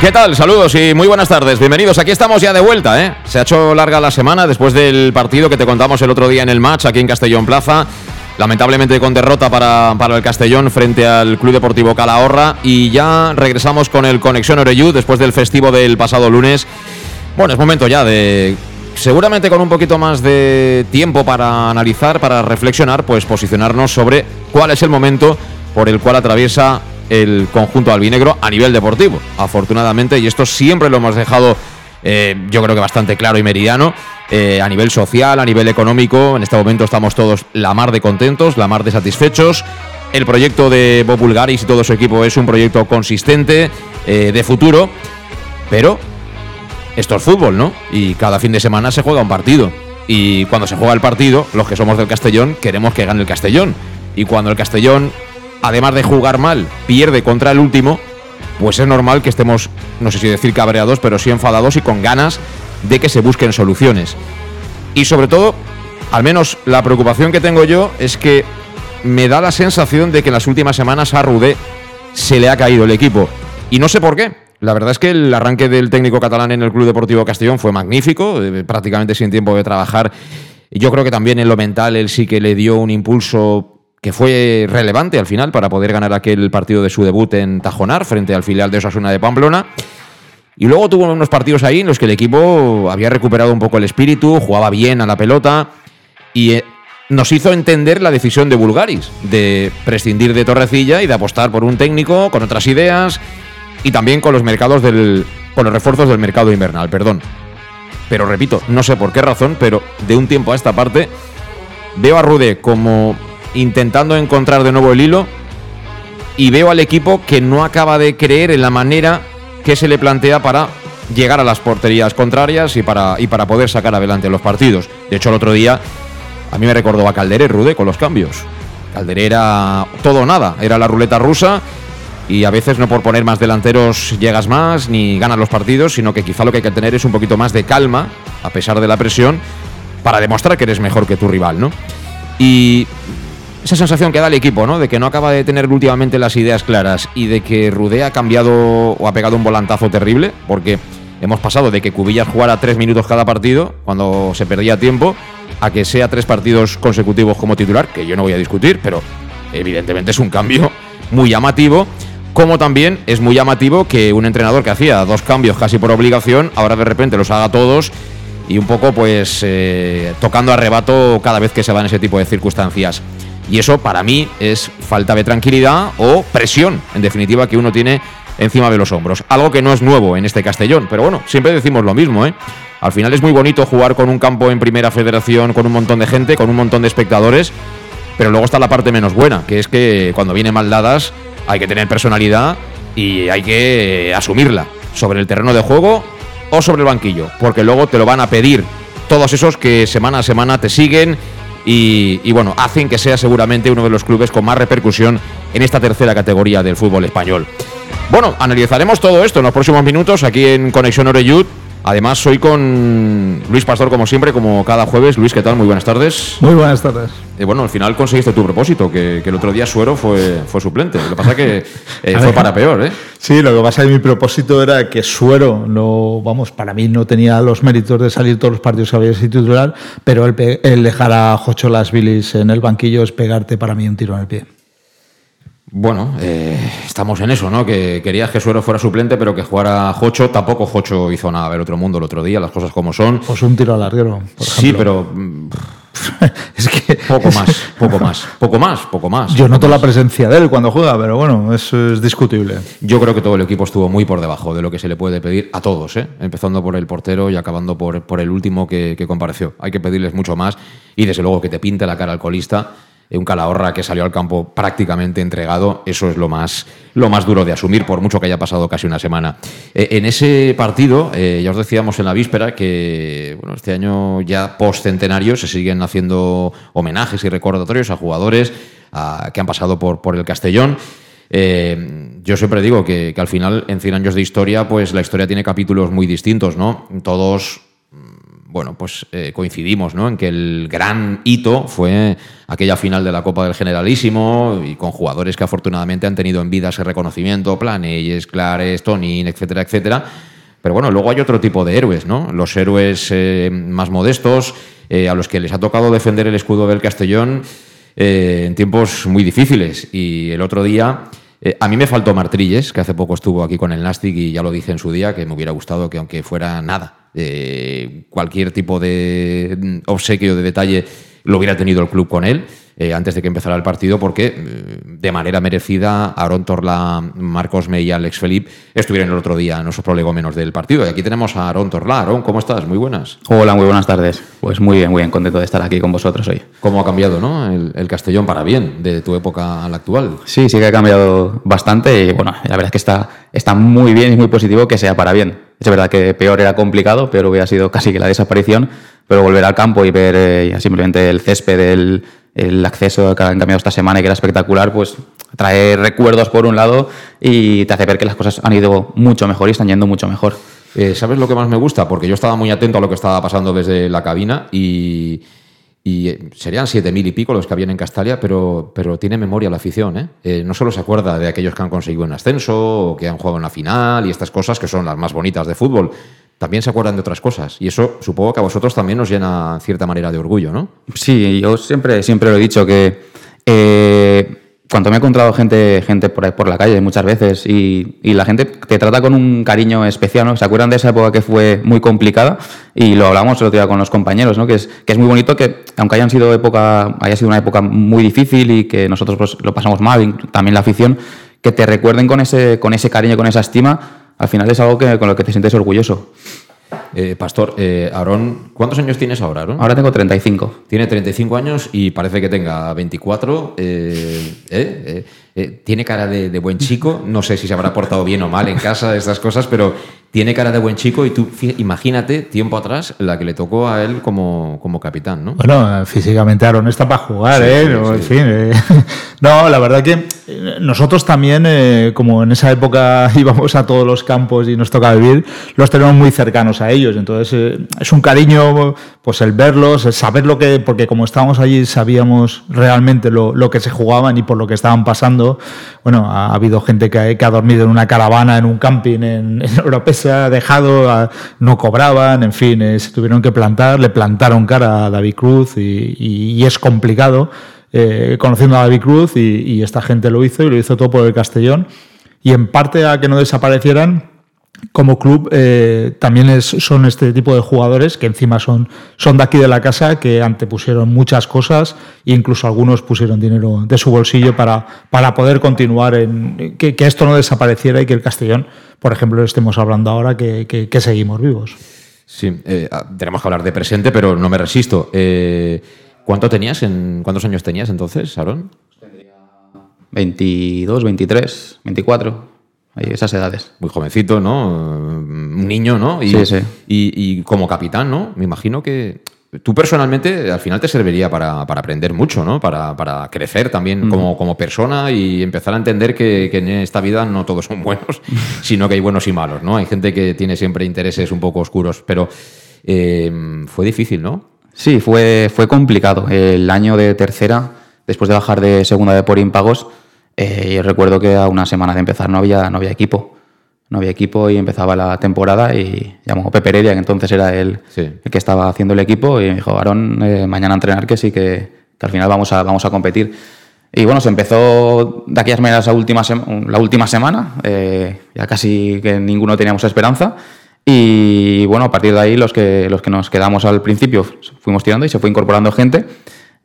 ¿Qué tal? Saludos y muy buenas tardes. Bienvenidos. Aquí estamos ya de vuelta, ¿eh? Se ha hecho larga la semana después del partido que te contamos el otro día en el match aquí en Castellón Plaza. Lamentablemente con derrota para, para el Castellón frente al Club Deportivo Calahorra. Y ya regresamos con el Conexión Oreyú después del festivo del pasado lunes. Bueno, es momento ya de seguramente con un poquito más de tiempo para analizar, para reflexionar, pues posicionarnos sobre cuál es el momento por el cual atraviesa el conjunto albinegro a nivel deportivo, afortunadamente, y esto siempre lo hemos dejado eh, yo creo que bastante claro y meridiano. Eh, a nivel social, a nivel económico, en este momento estamos todos la mar de contentos, la mar de satisfechos. El proyecto de Bob y todo su equipo es un proyecto consistente, eh, de futuro, pero esto es fútbol, ¿no? Y cada fin de semana se juega un partido. Y cuando se juega el partido, los que somos del Castellón queremos que gane el Castellón. Y cuando el Castellón además de jugar mal, pierde contra el último, pues es normal que estemos, no sé si decir cabreados, pero sí enfadados y con ganas de que se busquen soluciones. Y sobre todo, al menos la preocupación que tengo yo es que me da la sensación de que en las últimas semanas a Rudé se le ha caído el equipo. Y no sé por qué. La verdad es que el arranque del técnico catalán en el Club Deportivo Castellón fue magnífico, eh, prácticamente sin tiempo de trabajar. Yo creo que también en lo mental él sí que le dio un impulso que fue relevante al final para poder ganar aquel partido de su debut en Tajonar frente al filial de Osasuna de Pamplona. Y luego tuvo unos partidos ahí en los que el equipo había recuperado un poco el espíritu, jugaba bien a la pelota y eh, nos hizo entender la decisión de Bulgaris de prescindir de Torrecilla y de apostar por un técnico con otras ideas y también con los mercados del con los refuerzos del mercado invernal, perdón. Pero repito, no sé por qué razón, pero de un tiempo a esta parte veo a Rude como intentando encontrar de nuevo el hilo y veo al equipo que no acaba de creer en la manera que se le plantea para llegar a las porterías contrarias y para, y para poder sacar adelante los partidos. De hecho, el otro día a mí me recordó a Calderé Rude con los cambios. Calderé era todo o nada, era la ruleta rusa y a veces no por poner más delanteros llegas más ni ganas los partidos, sino que quizá lo que hay que tener es un poquito más de calma, a pesar de la presión, para demostrar que eres mejor que tu rival, ¿no? Y esa sensación que da el equipo, ¿no? De que no acaba de tener últimamente las ideas claras y de que Rudé ha cambiado o ha pegado un volantazo terrible, porque hemos pasado de que Cubillas jugara tres minutos cada partido cuando se perdía tiempo, a que sea tres partidos consecutivos como titular, que yo no voy a discutir, pero evidentemente es un cambio muy llamativo. Como también es muy llamativo que un entrenador que hacía dos cambios casi por obligación, ahora de repente los haga todos y un poco pues eh, tocando arrebato cada vez que se van ese tipo de circunstancias. Y eso para mí es falta de tranquilidad o presión, en definitiva, que uno tiene encima de los hombros. Algo que no es nuevo en este Castellón, pero bueno, siempre decimos lo mismo, ¿eh? Al final es muy bonito jugar con un campo en primera federación, con un montón de gente, con un montón de espectadores, pero luego está la parte menos buena, que es que cuando viene mal dadas hay que tener personalidad y hay que asumirla sobre el terreno de juego o sobre el banquillo, porque luego te lo van a pedir todos esos que semana a semana te siguen y, bueno, hacen que sea seguramente uno de los clubes con más repercusión en esta tercera categoría del fútbol español. Bueno, analizaremos todo esto en los próximos minutos aquí en Conexión Oreyud. Además, soy con Luis Pastor, como siempre, como cada jueves. Luis, ¿qué tal? Muy buenas tardes. Muy buenas tardes. Eh, bueno, al final conseguiste tu propósito, que, el otro día Suero fue, fue suplente. Lo que pasa que eh, fue para peor, ¿eh? Sí, lo que pasa es que mi propósito era que Suero no, vamos, para mí no tenía los méritos de salir todos los partidos que había sido titular, pero el, dejar a Jocho Las Bilis en el banquillo es pegarte para mí un tiro en el pie. Bueno, eh, estamos en eso, ¿no? Que querías que Suero fuera suplente, pero que jugara Jocho. Tampoco Jocho hizo nada del otro mundo el otro día, las cosas como son. Pues un tiro al larguero, por Sí, pero es que poco más, poco más, poco más, poco más. Yo noto la presencia de él cuando juega, pero bueno, es discutible. Yo creo que todo el equipo estuvo muy por debajo de lo que se le puede pedir a todos, ¿eh? empezando por el portero y acabando por, por el último que, que compareció. Hay que pedirles mucho más y desde luego que te pinte la cara al colista un Calahorra que salió al campo prácticamente entregado, eso es lo más, lo más duro de asumir, por mucho que haya pasado casi una semana. Eh, en ese partido, eh, ya os decíamos en la víspera que bueno, este año ya post-centenario se siguen haciendo homenajes y recordatorios a jugadores que han pasado por, por el Castellón. Eh, yo siempre digo que, al final, en 100 años de historia, pues la historia tiene capítulos muy distintos, ¿no? Todos bueno, pues eh, coincidimos ¿no? en que el gran hito fue aquella final de la Copa del Generalísimo y con jugadores que afortunadamente han tenido en vida ese reconocimiento, Planelles, Clares, Tonin, etcétera, etcétera. Pero bueno, luego hay otro tipo de héroes, ¿no? Los héroes eh, más modestos, eh, a los que les ha tocado defender el escudo del Castellón en tiempos muy difíciles. Y el otro día eh, a mí me faltó Martrilles, que hace poco estuvo aquí con el Nastic y ya lo dije en su día, que me hubiera gustado que aunque fuera nada, eh, cualquier tipo de mm, obsequio de detalle lo hubiera tenido el club con él. Eh, antes de que empezara el partido, porque eh, de manera merecida Aaron Torla, Marcos May y Alex Felipe estuvieron el otro día en los prolegómenos del partido. Y aquí tenemos a Aaron Torla. Aaron, ¿cómo estás? Muy buenas. Hola, muy buenas tardes. Pues muy bien, muy bien, contento de estar aquí con vosotros hoy. ¿Cómo ha cambiado ¿no? el, Castellón para bien de tu época a la actual? Sí, sí que ha cambiado bastante y bueno, la verdad es que está, está muy bien y muy positivo que sea para bien. Es verdad que peor era complicado, peor hubiera sido casi que la desaparición, pero volver al campo y ver eh, simplemente el césped, del el acceso que han cambiado esta semana y que era espectacular, pues trae recuerdos por un lado y te hace ver que las cosas han ido mucho mejor y están yendo mucho mejor. Eh, ¿Sabes lo que más me gusta? Porque yo estaba muy atento a lo que estaba pasando desde la cabina y, y eh, serían siete mil y pico los que habían en Castalia, pero, pero tiene memoria la afición. ¿eh? ¿eh? no solo se acuerda de aquellos que han conseguido un ascenso o que han jugado en la final y estas cosas que son las más bonitas de fútbol, también se acuerdan de otras cosas. Y eso supongo que a vosotros también os llena en cierta manera de orgullo, ¿no? Sí, yo siempre, siempre lo he dicho que eh, cuando me he encontrado gente, gente por, por la calle muchas veces y, la gente te trata con un cariño especial, ¿no? Se acuerdan de esa época que fue muy complicada y lo hablamos el otro día con los compañeros, ¿no? Que es, que es muy bonito que, aunque hayan sido época, haya sido una época muy difícil y que nosotros pues, lo pasamos mal, también la afición, que te recuerden con ese, con ese cariño, con esa estima al final es algo que, con lo que te sientes orgulloso. Eh, Pastor, eh, Aarón, ¿cuántos años tienes ahora, Aarón? Ahora tengo 35. Tiene 35 años y parece que tenga 24. Eh, eh, tiene cara de, de, buen chico. No sé si se habrá portado bien o mal en casa, estas cosas, pero tiene cara de buen chico y tú imagínate tiempo atrás la que le tocó a él como, como capitán, ¿no? Bueno, físicamente Aaron está para jugar, ¿eh? en fin, eh. no, la verdad que eh, nosotros también, eh, como en esa época íbamos a todos los campos y nos toca vivir, los tenemos muy cercanos a ellos. Entonces es un cariño, pues el verlos, el saber lo que, porque como estábamos allí sabíamos realmente lo, lo que se jugaban y por lo que estaban pasando. Bueno, ha, habido gente que ha, dormido en una caravana, en un camping en, en ha dejado, no cobraban, en fin, eh, se tuvieron que plantar, le plantaron cara a David Cruz y es complicado eh, conociendo a David Cruz y, y, esta gente lo hizo y lo hizo todo por el Castellón. Y en parte a que no desaparecieran, como club eh, también es, son este tipo de jugadores que encima son, son de aquí de la casa, que antepusieron muchas cosas e incluso algunos pusieron dinero de su bolsillo para, para poder continuar en que, que esto no desapareciera y que el Castellón, por ejemplo, estemos hablando ahora que, que, que seguimos vivos. Sí, eh, tenemos que hablar de presente, pero no me resisto. Eh, ¿Cuánto tenías? En, ¿Cuántos años tenías entonces, Aaron? 22, 23, 24 esas edades. Muy jovencito, ¿no? Un niño, ¿no? Y, sí, sí. Y, y, como capitán, ¿no? Me imagino que tú personalmente al final te serviría para, para aprender mucho, ¿no? Para, para crecer también mm. como, como, persona y empezar a entender que, que, en esta vida no todos son buenos, sino que hay buenos y malos, ¿no? Hay gente que tiene siempre intereses un poco oscuros, pero eh, fue difícil, ¿no? Sí, fue, fue complicado. El año de tercera, después de bajar de segunda de por impagos, eh, yo recuerdo que a una semana de empezar no había, no había equipo. No había equipo y empezaba la temporada y llamó Pepe Heredia, que entonces era él sí. el que estaba haciendo el equipo, y me dijo, Aaron, eh, mañana a entrenar que sí, que, que, al final vamos a, vamos a competir. Y bueno, se empezó de aquellas maneras la última, la última semana, eh, ya casi que ninguno teníamos esperanza, Y bueno, a partir de ahí los que, los que nos quedamos al principio fuimos tirando y se fue incorporando gente.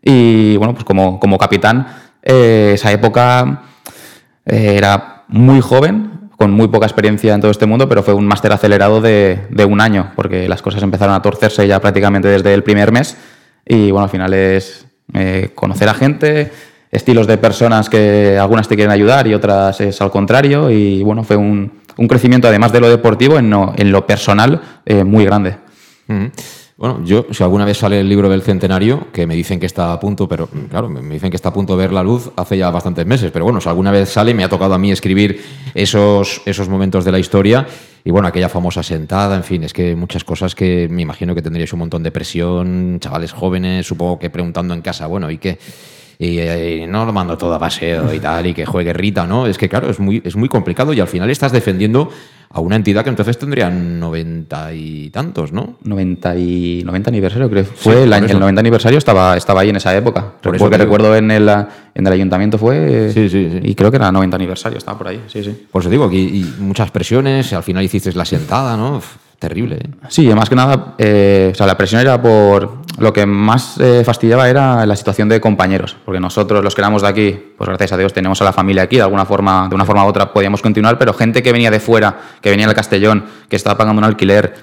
Y bueno, pues como, como capitán, eh, esa época eh, era muy joven, con muy poca experiencia en todo este mundo, pero fue un máster acelerado de, de, un año, porque las cosas empezaron a torcerse ya prácticamente desde el primer mes. Y bueno, al final es eh, conocer a gente, estilos de personas que algunas te quieren ayudar y otras es al contrario. Y bueno, fue un, un crecimiento, además de lo deportivo, en, no, en lo personal, eh, muy grande. Mm. Bueno, yo, si alguna vez sale el libro del centenario, que me dicen que está a punto, pero claro, me dicen que está a punto de ver la luz hace ya bastantes meses, pero bueno, si alguna vez sale, me ha tocado a mí escribir esos, esos momentos de la historia y bueno, aquella famosa sentada, en fin, es que muchas cosas que me imagino que tendríais un montón de presión, chavales jóvenes, supongo que preguntando en casa, bueno, ¿y qué? Y, no lo mando todo a paseo y tal, y que juegue Rita, ¿no? Es que, claro, es muy, es muy complicado y al final estás defendiendo a una entidad que entonces tendría noventa y tantos, ¿no? 90 y 90 aniversario, creo. Fue el, año, el 90 aniversario estaba, estaba ahí en esa época. Por Porque recuerdo en el, en el ayuntamiento fue. Sí, sí, sí. Y creo que era 90 aniversario, estaba por ahí. Sí, sí. Por eso digo, aquí y muchas presiones, al final hiciste la sentada, ¿no? Terrible. ¿eh? Sí, más que nada, eh, o sea, la presión era por. Lo que más eh, fastidiaba era la situación de compañeros, porque nosotros, los que éramos de aquí, pues gracias a Dios tenemos a la familia aquí, de alguna forma, de una forma u otra podíamos continuar, pero gente que venía de fuera, que venía del Castellón, que estaba pagando un alquiler,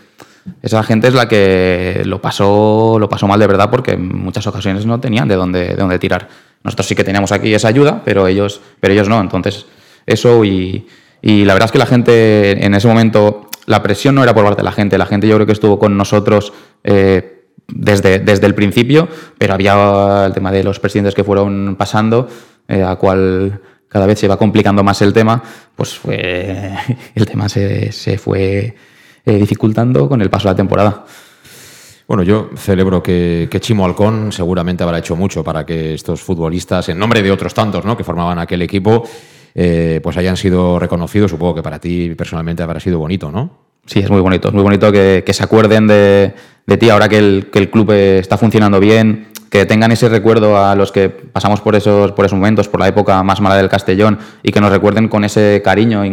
esa gente es la que lo pasó, lo pasó mal de verdad, porque en muchas ocasiones no tenían de dónde, de dónde tirar. Nosotros sí que teníamos aquí esa ayuda, pero ellos, pero ellos no. Entonces, eso y, y la verdad es que la gente en ese momento la presión no era por parte de la gente, la gente yo creo que estuvo con nosotros eh, desde, desde el principio, pero había el tema de los presidentes que fueron pasando, eh, a cual cada vez se iba complicando más el tema, pues fue, el tema se, fue eh, dificultando con el paso de la temporada. Bueno, yo celebro que, Chimo Halcón seguramente habrá hecho mucho para que estos futbolistas, en nombre de otros tantos ¿no? que formaban aquel equipo, eh, pues hayan sido reconocidos. Supongo que para ti personalmente habrá sido bonito, ¿no? Sí, es muy bonito. Es muy bonito que, se acuerden de, ti ahora que el, club está funcionando bien, que tengan ese recuerdo a los que pasamos por esos, por esos momentos, por la época más mala del Castellón, y que nos recuerden con ese cariño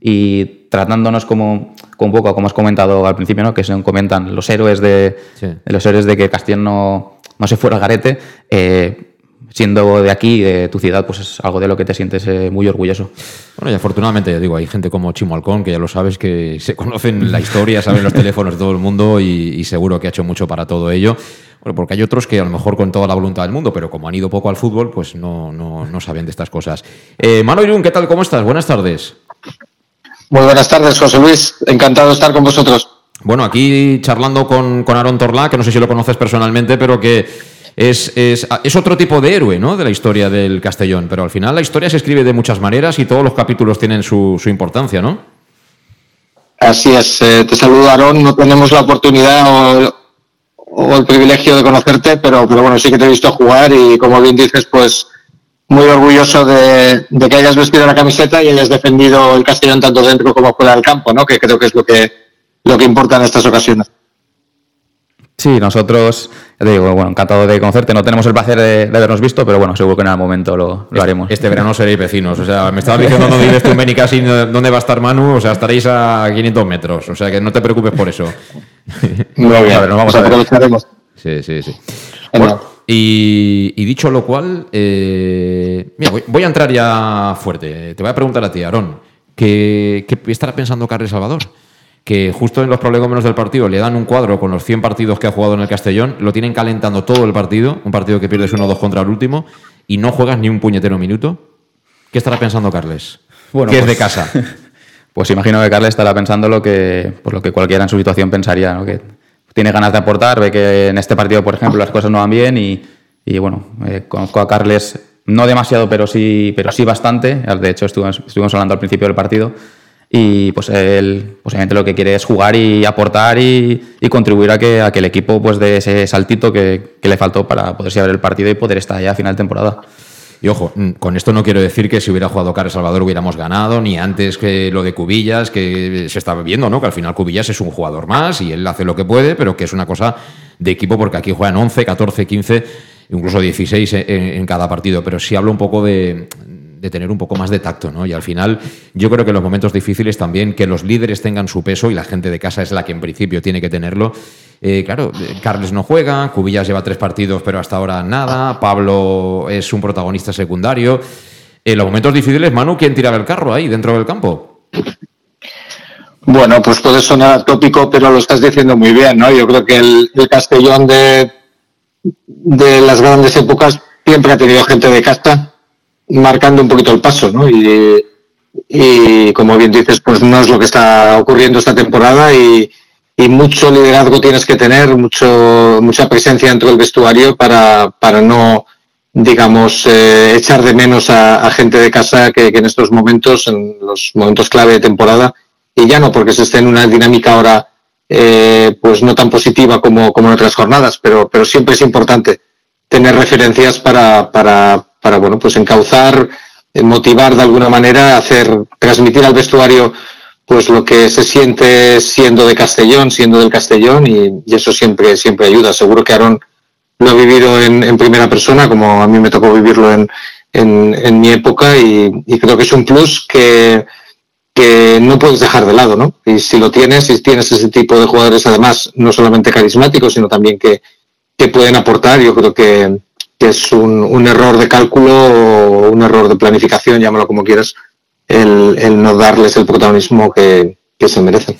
y, tratándonos como, como, un poco, como has comentado al principio, ¿no? que se comentan los héroes de, los héroes de que Castellón no, no se fuera al garete. Eh, siendo de aquí, de tu ciudad, pues es algo de lo que te sientes eh, muy orgulloso. Bueno, y afortunadamente, ya digo, hay gente como Chimo Alcón, que ya lo sabes, que se conocen la historia, saben los teléfonos de todo el mundo y, seguro que ha hecho mucho para todo ello. Bueno, porque hay otros que a lo mejor con toda la voluntad del mundo, pero como han ido poco al fútbol, pues no, no, no saben de estas cosas. Eh, Mano Irún, ¿qué tal? ¿Cómo estás? Buenas tardes. Muy buenas tardes, José Luis. Encantado de estar con vosotros. Bueno, aquí charlando con, con Aaron Torlá, que no sé si lo conoces personalmente, pero que es, es, es, otro tipo de héroe ¿no? de la historia del Castellón, pero al final la historia se escribe de muchas maneras y todos los capítulos tienen su, su importancia, ¿no? Así es, eh, te saludo Aarón, no tenemos la oportunidad o, el privilegio de conocerte, pero, pero bueno, sí que te he visto jugar y como bien dices, pues muy orgulloso de, de, que hayas vestido la camiseta y hayas defendido el Castellón tanto dentro como fuera del campo, ¿no? que creo que es lo que, lo que importa en estas ocasiones. Sí, nosotros, te digo, bueno, encantado de conocerte. No tenemos el placer de, habernos visto, pero bueno, seguro que en algún momento lo, haremos. Este verano seréis vecinos. O sea, me estabas diciendo dónde vives tú en Benicassi, dónde va a estar Manu. O sea, estaréis a 500 metros. O sea, que no te preocupes por eso. Muy bien, a ver, nos vamos a ver. Sí, sí, sí. y, dicho lo cual, eh, mira, voy, a entrar ya fuerte. Te voy a preguntar a ti, Aarón, ¿qué, qué estará pensando Carles Salvador? Que justo en los prolegómenos del partido le dan un cuadro con los 100 partidos que ha jugado en el Castellón, lo tienen calentando todo el partido, un partido que pierdes 1-2 contra el último, y no juegas ni un puñetero minuto. ¿Qué estará pensando Carles? Bueno, que es de pues, casa. Pues imagino que Carles estará pensando lo que, pues lo que cualquiera en su situación pensaría, ¿no? que tiene ganas de aportar, ve que en este partido, por ejemplo, las cosas no van bien y, bueno, eh, conozco a Carles no demasiado, pero sí, pero sí bastante. De hecho, estuvimos, estuvimos hablando al principio del partido y pues él posiblemente lo que quiere es jugar y aportar y, contribuir a que, a que el equipo pues dé ese saltito que, le faltó para poderse ver el partido y poder estar allá a final de temporada. Y ojo, mm, con esto no quiero decir que si hubiera jugado Carlos Salvador hubiéramos ganado, ni antes que lo de Cubillas, que se estaba viendo, ¿no? Que al final Cubillas es un jugador más y él hace lo que puede, pero que es una cosa de equipo porque aquí juegan 11, 14, 15, incluso 16 en, en cada partido. Pero si hablo un poco de, de tener un poco más de tacto, ¿no? Y al final, yo creo que en los momentos difíciles también que los líderes tengan su peso y la gente de casa es la que en principio tiene que tenerlo. Eh, claro, Carles no juega, Cubillas lleva tres partidos, pero hasta ahora nada. Pablo es un protagonista secundario. En los momentos difíciles, Manu, ¿quién tiraba el carro ahí dentro del campo? Bueno, pues puede sonar tópico, pero lo estás diciendo muy bien, ¿no? Yo creo que el, el Castellón de, de las grandes épocas siempre ha tenido gente de casta marcando un poquito el paso, ¿no? Y, como bien dices, pues no es lo que está ocurriendo esta temporada y, mucho liderazgo tienes que tener, mucho, mucha presencia dentro del vestuario para, para no, digamos, eh, echar de menos a, gente de casa que, que, en estos momentos, en los momentos clave de temporada, y ya no porque se esté en una dinámica ahora eh, pues no tan positiva como, como en otras jornadas, pero, pero siempre es importante tener referencias para, para, para bueno, pues encauzar, eh, motivar de alguna manera, hacer, transmitir al vestuario pues lo que se siente siendo de Castellón, siendo del Castellón, y, eso siempre, siempre ayuda. Seguro que Aaron lo ha vivido en, en primera persona, como a mí me tocó vivirlo en, en, en mi época, y, y, creo que es un plus que, que no puedes dejar de lado, ¿no? Y si lo tienes, si tienes ese tipo de jugadores, además, no solamente carismáticos, sino también que, que pueden aportar, yo creo que, que es un, error de cálculo o un error de planificación, llámalo como quieras, el, no darles el protagonismo que, se merecen.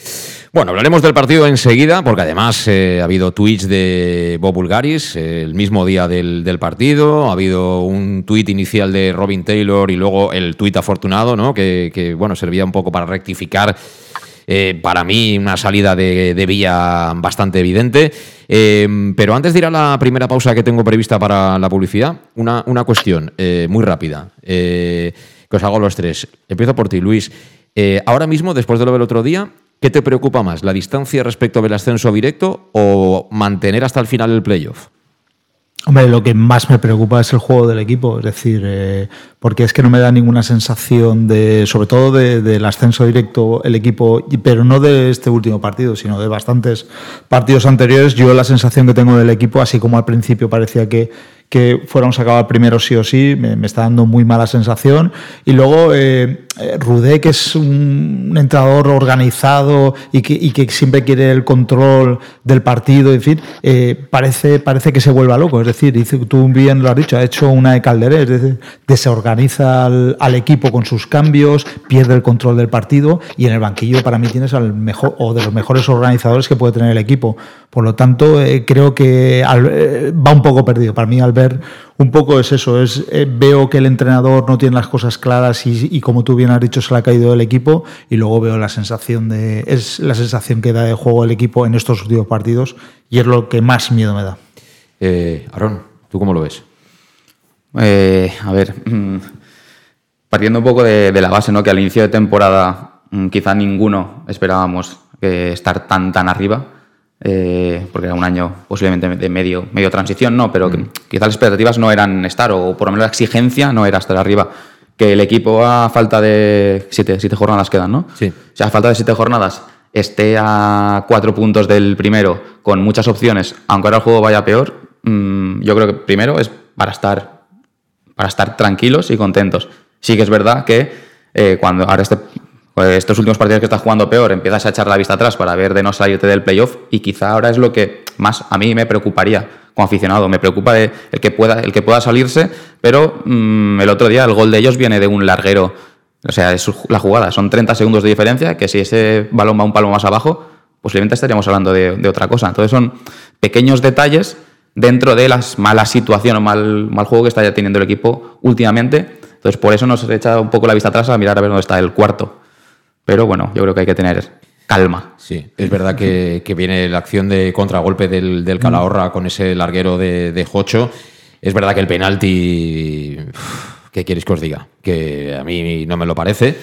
Bueno, hablaremos del partido enseguida, porque además eh, ha habido tweets de Bob Bulgaris el mismo día del, partido, ha habido un tuit inicial de Robin Taylor y luego el tuit afortunado, ¿no? Que, que, bueno, servía un poco para rectificar. Eh, para mí, una salida de, de Villa bastante evidente. Eh, pero antes de ir a la primera pausa que tengo prevista para la publicidad, una, una cuestión eh, muy rápida, que os hago los tres. Empiezo por ti, Luis. ahora mismo, después de lo del otro día, ¿Qué te preocupa más, la distancia respecto del ascenso directo o mantener hasta el final el playoff? Hombre, lo que más me preocupa es el juego del equipo, es decir, eh, porque es que no me da ninguna sensación de, sobre todo del de, ascenso directo el equipo, pero no de este último partido, sino de bastantes partidos anteriores. Yo la sensación que tengo del equipo, así como al principio parecía que, que fuéramos a acabar primero sí o sí, me, me está dando muy mala sensación. Y luego eh, Rudé, que es un, un entrenador organizado y que, y que, siempre quiere el control del partido, en fin, eh, parece, parece que se vuelva loco. Es decir, tú bien lo has dicho, ha hecho una de Calderé, es decir, desorganiza al, al, equipo con sus cambios, pierde el control del partido y en el banquillo para mí tienes al mejor o de los mejores organizadores que puede tener el equipo. Por lo tanto, eh, creo que al, eh, va un poco perdido. Para mí, al ver un poco es eso, es eh, veo que el entrenador no tiene las cosas claras y, y, como tú bien has dicho se le ha caído el equipo y luego veo la sensación de es la sensación que da de juego el equipo en estos últimos partidos y es lo que más miedo me da. Eh, Aaron, ¿tú cómo lo ves? Eh, a ver, mmm, partiendo un poco de, de, la base, ¿no? que al inicio de temporada mmm, quizá ninguno esperábamos estar tan tan arriba eh, porque era un año posiblemente de medio, medio transición, no, pero mm. quizás las expectativas no eran estar, o por lo menos la exigencia no era estar arriba. Que el equipo a falta de siete, siete jornadas quedan, ¿no? Sí. O sea, a falta de siete jornadas esté a cuatro puntos del primero con muchas opciones, aunque ahora el juego vaya peor, mmm, yo creo que primero es para estar, para estar tranquilos y contentos. Sí que es verdad que eh, cuando ahora este pues estos últimos partidos que estás jugando peor, empiezas a echar la vista atrás para ver de no salirte del playoff y quizá ahora es lo que más a mí me preocuparía como aficionado. Me preocupa de el, que pueda, el que pueda salirse, pero mmm, el otro día el gol de ellos viene de un larguero. O sea, es la jugada, son 30 segundos de diferencia, que si ese balón va un palmo más abajo, posiblemente estaríamos hablando de, otra cosa. Entonces son pequeños detalles dentro de las malas situaciones o mal, mal juego que está teniendo el equipo últimamente. Entonces por eso nos echa un poco la vista atrás a mirar a ver dónde está el cuarto. Pero bueno, yo creo que hay que tener calma. Sí, es verdad que, viene la acción de contragolpe del, del Calahorra con ese larguero de, Jocho. Es verdad que el penalti, ¿qué quieres que os diga? Que a mí no me lo parece,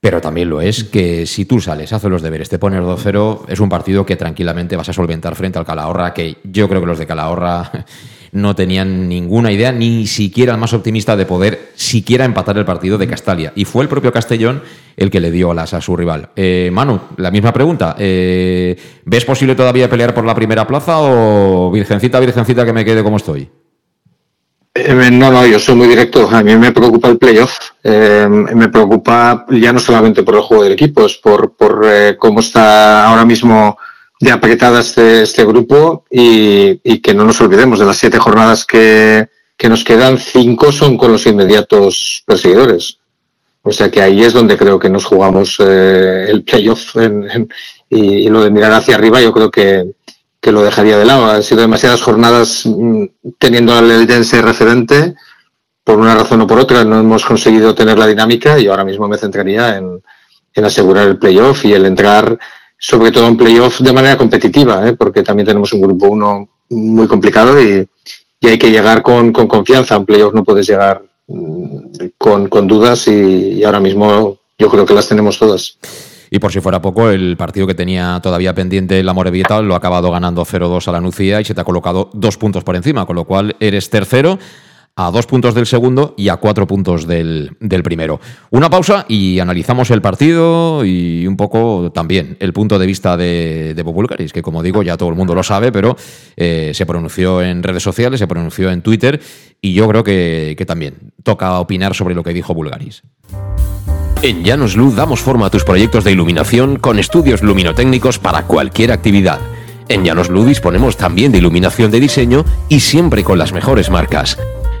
pero también lo es que si tú sales, haces los deberes, te pones 2-0, es un partido que tranquilamente vas a solventar frente al Calahorra, que yo creo que los de Calahorra no tenían ninguna idea, ni siquiera el más optimista, de poder siquiera empatar el partido de Castalia. Y fue el propio Castellón el que le dio alas a su rival. Eh, Manu, la misma pregunta. Eh, ¿Ves posible todavía pelear por la primera plaza o virgencita, virgencita que me quede como estoy? Eh, no, no, yo soy muy directo. A mí me preocupa el playoff. Eh, me preocupa ya no solamente por el juego del equipo, es por, eh, cómo está ahora mismo de apretada este, este grupo y, y, que no nos olvidemos de las siete jornadas que, que nos quedan, cinco son con los inmediatos perseguidores. O sea que ahí es donde creo que nos jugamos el playoff y, y, lo de mirar hacia arriba yo creo que, que lo dejaría de lado. Han sido demasiadas jornadas mm, teniendo al Eldense referente. Por una razón o por otra no hemos conseguido tener la dinámica y ahora mismo me centraría en, en asegurar el playoff y el entrar sobre todo en playoff de manera competitiva, ¿eh? porque también tenemos un grupo uno muy complicado y, y hay que llegar con, con, confianza. En playoff no puedes llegar mm, con, con dudas y, y ahora mismo yo creo que las tenemos todas. Y por si fuera poco, el partido que tenía todavía pendiente la Morevieta lo ha acabado ganando 0-2 a la Nucía y se te ha colocado dos puntos por encima, con lo cual eres tercero a dos puntos del segundo y a cuatro puntos del, del, primero. Una pausa y analizamos el partido y un poco también el punto de vista de, de que como digo ya todo el mundo lo sabe, pero eh, se pronunció en redes sociales, se pronunció en Twitter y yo creo que, que también toca opinar sobre lo que dijo Bulgaris. En Llanos Luz damos forma a tus proyectos de iluminación con estudios luminotécnicos para cualquier actividad. En Llanos disponemos también de iluminación de diseño y siempre con las mejores marcas.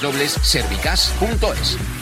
www.servicas.es.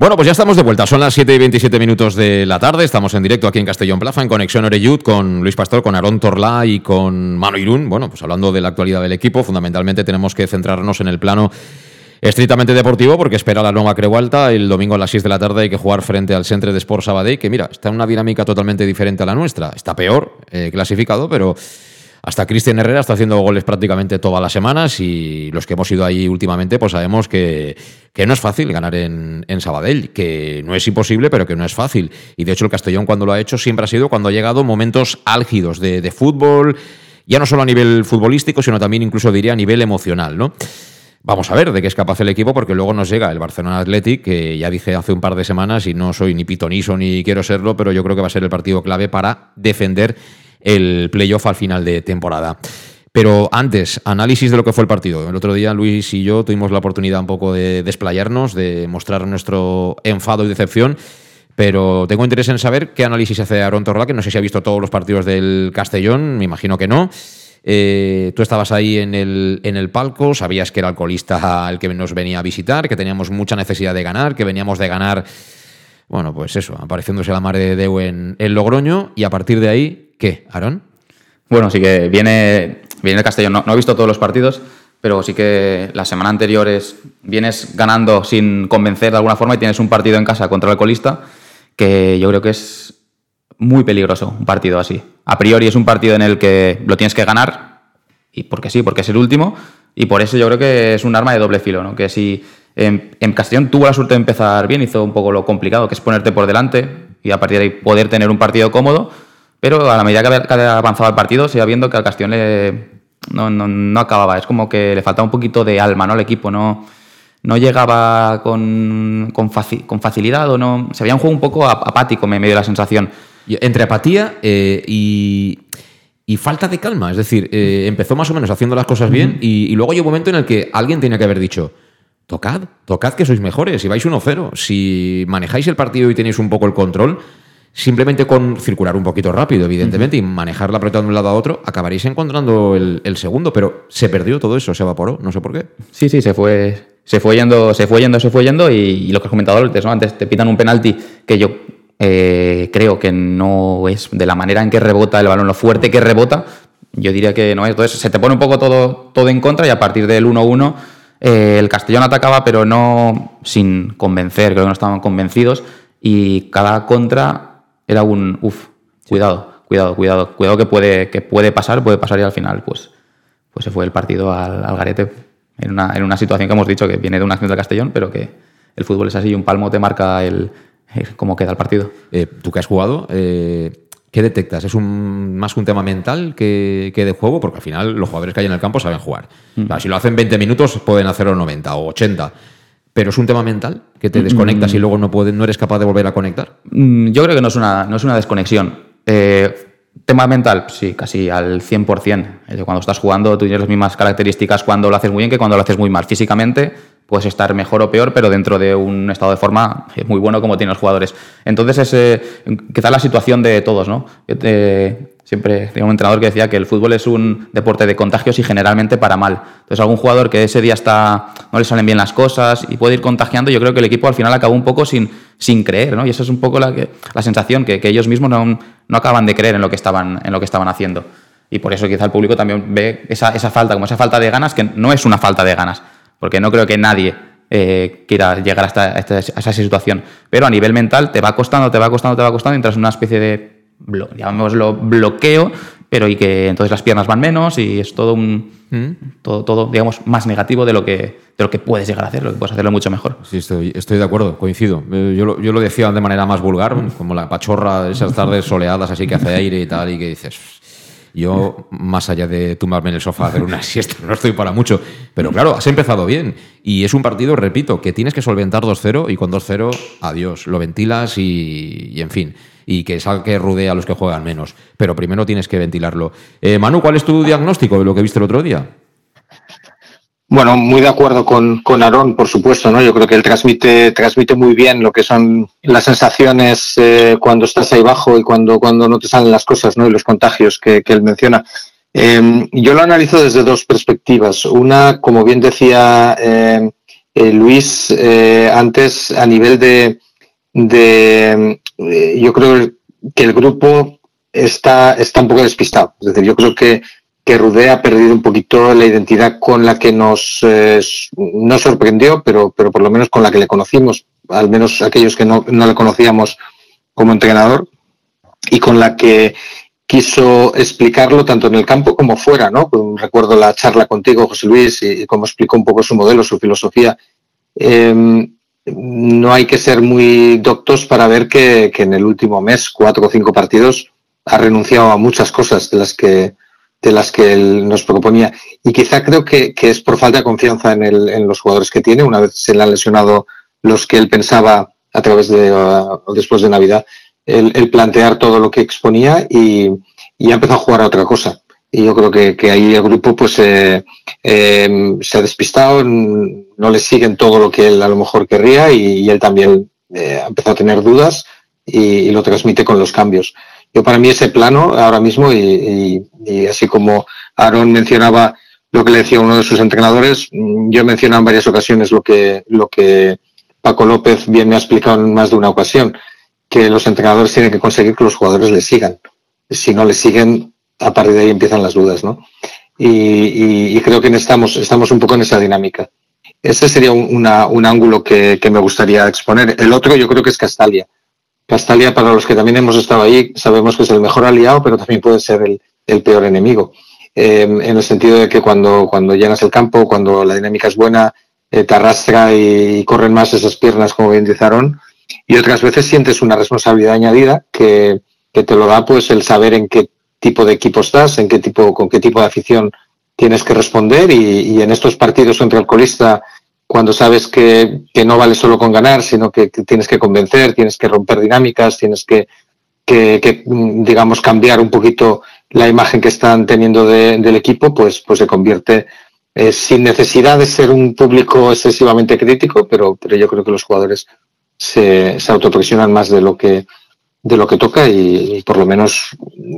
Bueno, pues ya estamos de vuelta. Son las 7 y 27 minutos de la tarde. Estamos en directo aquí en Castellón Plaza, en Conexión Oreyud, con Luis Pastor, con Aarón Torlá y con Mano Irún. Bueno, pues hablando de la actualidad del equipo, fundamentalmente tenemos que centrarnos en el plano estrictamente deportivo, porque espera la nueva Creu Alta. El domingo a las 6 de la tarde hay que jugar frente al Centre de Sport Sabadell, que mira, está en una dinámica totalmente diferente a la nuestra. Está peor eh, clasificado, pero hasta Cristian Herrera está haciendo goles prácticamente todas las semanas y los que hemos ido ahí últimamente pues sabemos que, que no es fácil ganar en, en, Sabadell, que no es imposible pero que no es fácil. Y de hecho el Castellón cuando lo ha hecho siempre ha sido cuando ha llegado momentos álgidos de, de fútbol, ya no solo a nivel futbolístico, sino también incluso diría a nivel emocional, ¿no? Vamos a ver de qué es capaz el equipo, porque luego nos llega el Barcelona Athletic, que ya dije hace un par de semanas, y no soy ni pitoniso ni quiero serlo, pero yo creo que va a ser el partido clave para defender el playoff al final de temporada. Pero antes, análisis de lo que fue el partido. El otro día Luis y yo tuvimos la oportunidad un poco de desplayarnos, de mostrar nuestro enfado y decepción. Pero tengo interés en saber qué análisis hace Aaron Torla, que no sé si ha visto todos los partidos del Castellón, me imagino que no. Eh, tú estabas ahí en el, en el palco, sabías que era el colista el que nos venía a visitar, que teníamos mucha necesidad de ganar, que veníamos de ganar, bueno, pues eso, apareciéndose la madre de Deu en, en Logroño, y a partir de ahí ¿Qué, Aaron? Bueno, sí que viene, viene el Castellón. No, no, he visto todos los partidos, pero sí que la semana anterior es, vienes ganando sin convencer de alguna forma y tienes un partido en casa contra el colista que yo creo que es muy peligroso, un partido así. A priori es un partido en el que lo tienes que ganar, y porque sí, porque es el último, y por eso yo creo que es un arma de doble filo, ¿no? Que si en, en Castellón tuvo la suerte de empezar bien, hizo un poco lo complicado, que es ponerte por delante y a partir de ahí poder tener un partido cómodo, Pero a la medida que avanzaba el partido, se iba viendo que al Castellón le, no, no, no, acababa. Es como que le faltaba un poquito de alma, ¿no? El equipo no, no llegaba con, con, con facilidad o no. Se veía un juego un poco apático, me, me dio la sensación. Entre apatía eh, y, y, falta de calma. Es decir, eh, empezó más o menos haciendo las cosas bien y, y, luego hay un momento en el que alguien tenía que haber dicho. Tocad, tocad que sois mejores, si vais 1-0, si manejáis el partido y tenéis un poco el control, simplemente con circular un poquito rápido, evidentemente, y manejar la pelota de un lado a otro, acabaréis encontrando el, el, segundo, pero se perdió todo eso, se evaporó, no sé por qué. Sí, sí, se fue, se fue yendo, se fue yendo, se fue yendo, y, y lo que has comentado antes, ¿no? Antes te pitan un penalti que yo eh, creo que no es de la manera en que rebota el balón, lo fuerte que rebota, yo diría que no es. Entonces se te pone un poco todo, todo en contra y a partir del 1-1 eh, el Castellón atacaba, pero no sin convencer, creo que no estaban convencidos, y cada contra era un, uff, cuidado, cuidado, cuidado, cuidado que puede, que puede pasar, puede pasar y al final pues, pues se fue el partido al, al garete en una, en una, situación que hemos dicho que viene de una acción del Castellón, pero que el fútbol es así y un palmo te marca el, el cómo queda el partido. Eh, Tú que has jugado, eh, ¿qué detectas? ¿Es un, más un tema mental que, que, de juego? Porque al final los jugadores que hay en el campo saben jugar. Mm. O sea, si lo hacen 20 minutos pueden hacerlo 90 o 80 pero es un tema mental que te desconectas mm. y luego no, puede, no eres capaz de volver a conectar. Mm, yo creo que no es una, no es una desconexión. Eh, tema mental, sí, casi al 100%. Cuando estás jugando, tú tienes las mismas características cuando lo haces muy bien que cuando lo haces muy mal. Físicamente puedes estar mejor o peor, pero dentro de un estado de forma muy bueno como tienen los jugadores. Entonces es eh, quizá la situación de todos, ¿no? Eh, Siempre tenía un entrenador que decía que el fútbol es un deporte de contagios y generalmente para mal. Entonces, algún jugador que ese día está, no le salen bien las cosas y puede ir contagiando, yo creo que el equipo al final acabó un poco sin, sin creer, ¿no? Y esa es un poco la, que, la sensación, que, que ellos mismos no, no, acaban de creer en lo, que estaban, en lo que estaban haciendo. Y por eso quizá el público también ve esa, esa falta, como esa falta de ganas, que no es una falta de ganas, porque no creo que nadie eh, quiera llegar hasta, hasta, esa situación. Pero a nivel mental te va costando, te va costando, te va costando, entras en una especie de llamémoslo bloqueo, pero y que entonces las piernas van menos y es todo un ¿Mm? todo, todo, digamos, más negativo de lo que de lo que puedes llegar a hacer, lo que puedes hacerlo mucho mejor. Sí, estoy, estoy de acuerdo, coincido. Eh, yo lo, yo lo decía de manera más vulgar, como la pachorra de esas tardes soleadas así que hace aire y tal, y que dices, yo, más allá de tumbarme en el sofá a hacer una siesta, no estoy para mucho. Pero claro, has empezado bien. Y es un partido, repito, que tienes que solventar 2-0 y con 2-0, adiós. Lo ventilas y, en fin. Y que salga rude a los que juegan menos. Pero primero tienes que ventilarlo. Eh, Manu, ¿cuál es tu diagnóstico de lo que viste el otro día? Bueno, muy de acuerdo con, con Aarón, por supuesto, ¿no? Yo creo que él transmite, transmite muy bien lo que son las sensaciones eh, cuando estás ahí abajo y cuando, cuando no te salen las cosas, ¿no? Y los contagios que, que él menciona. Eh, yo lo analizo desde dos perspectivas. Una, como bien decía eh, eh Luis antes, a nivel de, de yo creo que el grupo está, está un poco despistado. Es decir, yo creo que que Rudé ha perdido un poquito la identidad con la que nos, eh, nos sorprendió, pero, pero por lo menos con la que le conocimos, al menos aquellos que no, no le conocíamos como entrenador, y con la que quiso explicarlo tanto en el campo como fuera, ¿no? Recuerdo la charla contigo, José Luis, y, cómo explicó un poco su modelo, su filosofía. Eh, no hay que ser muy doctos para ver que, que en el último mes, cuatro o cinco partidos, ha renunciado a muchas cosas de las que de las que él nos proponía. Y quizá creo que, que es por falta de confianza en, el, en, los jugadores que tiene, una vez se le han lesionado los que él pensaba a través de, uh, después de Navidad, el, plantear todo lo que exponía y, y ha empezado a jugar a otra cosa. Y yo creo que, que ahí el grupo pues eh, eh, se ha despistado, no le siguen todo lo que él a lo mejor querría y, él también eh, ha empezado a tener dudas y lo transmite con los cambios. Yo para mí ese plano ahora mismo, y, así como Aaron mencionaba lo que le decía uno de sus entrenadores, mm, yo he mencionado en varias ocasiones lo que, lo que Paco López bien me ha explicado en más de una ocasión, que los entrenadores tienen que conseguir que los jugadores le sigan. Si no le siguen, a partir de ahí empiezan las dudas, ¿no? Y, creo que estamos, estamos un poco en esa dinámica. Ese sería un, un ángulo que, que, me gustaría exponer. El otro yo creo que es Castalia. Castalia, para los que también hemos estado ahí, sabemos que es el mejor aliado, pero también puede ser el, el peor enemigo. Eh, en el sentido de que cuando, cuando llenas el campo, cuando la dinámica es buena, eh, te arrastra y, y, corren más esas piernas, como bien dice Aaron, y otras veces sientes una responsabilidad añadida que, que te lo da pues el saber en qué tipo de equipo estás, en qué tipo, con qué tipo de afición tienes que responder y, en estos partidos entre alcoholista, cuando sabes que, no vale solo con ganar, sino que, tienes que convencer, tienes que romper dinámicas, tienes que, que, digamos, cambiar un poquito la imagen que están teniendo del equipo, pues, pues se convierte eh, sin necesidad de ser un público excesivamente crítico, pero, pero yo creo que los jugadores se, se autopresionan más de lo que de lo que toca y, por lo menos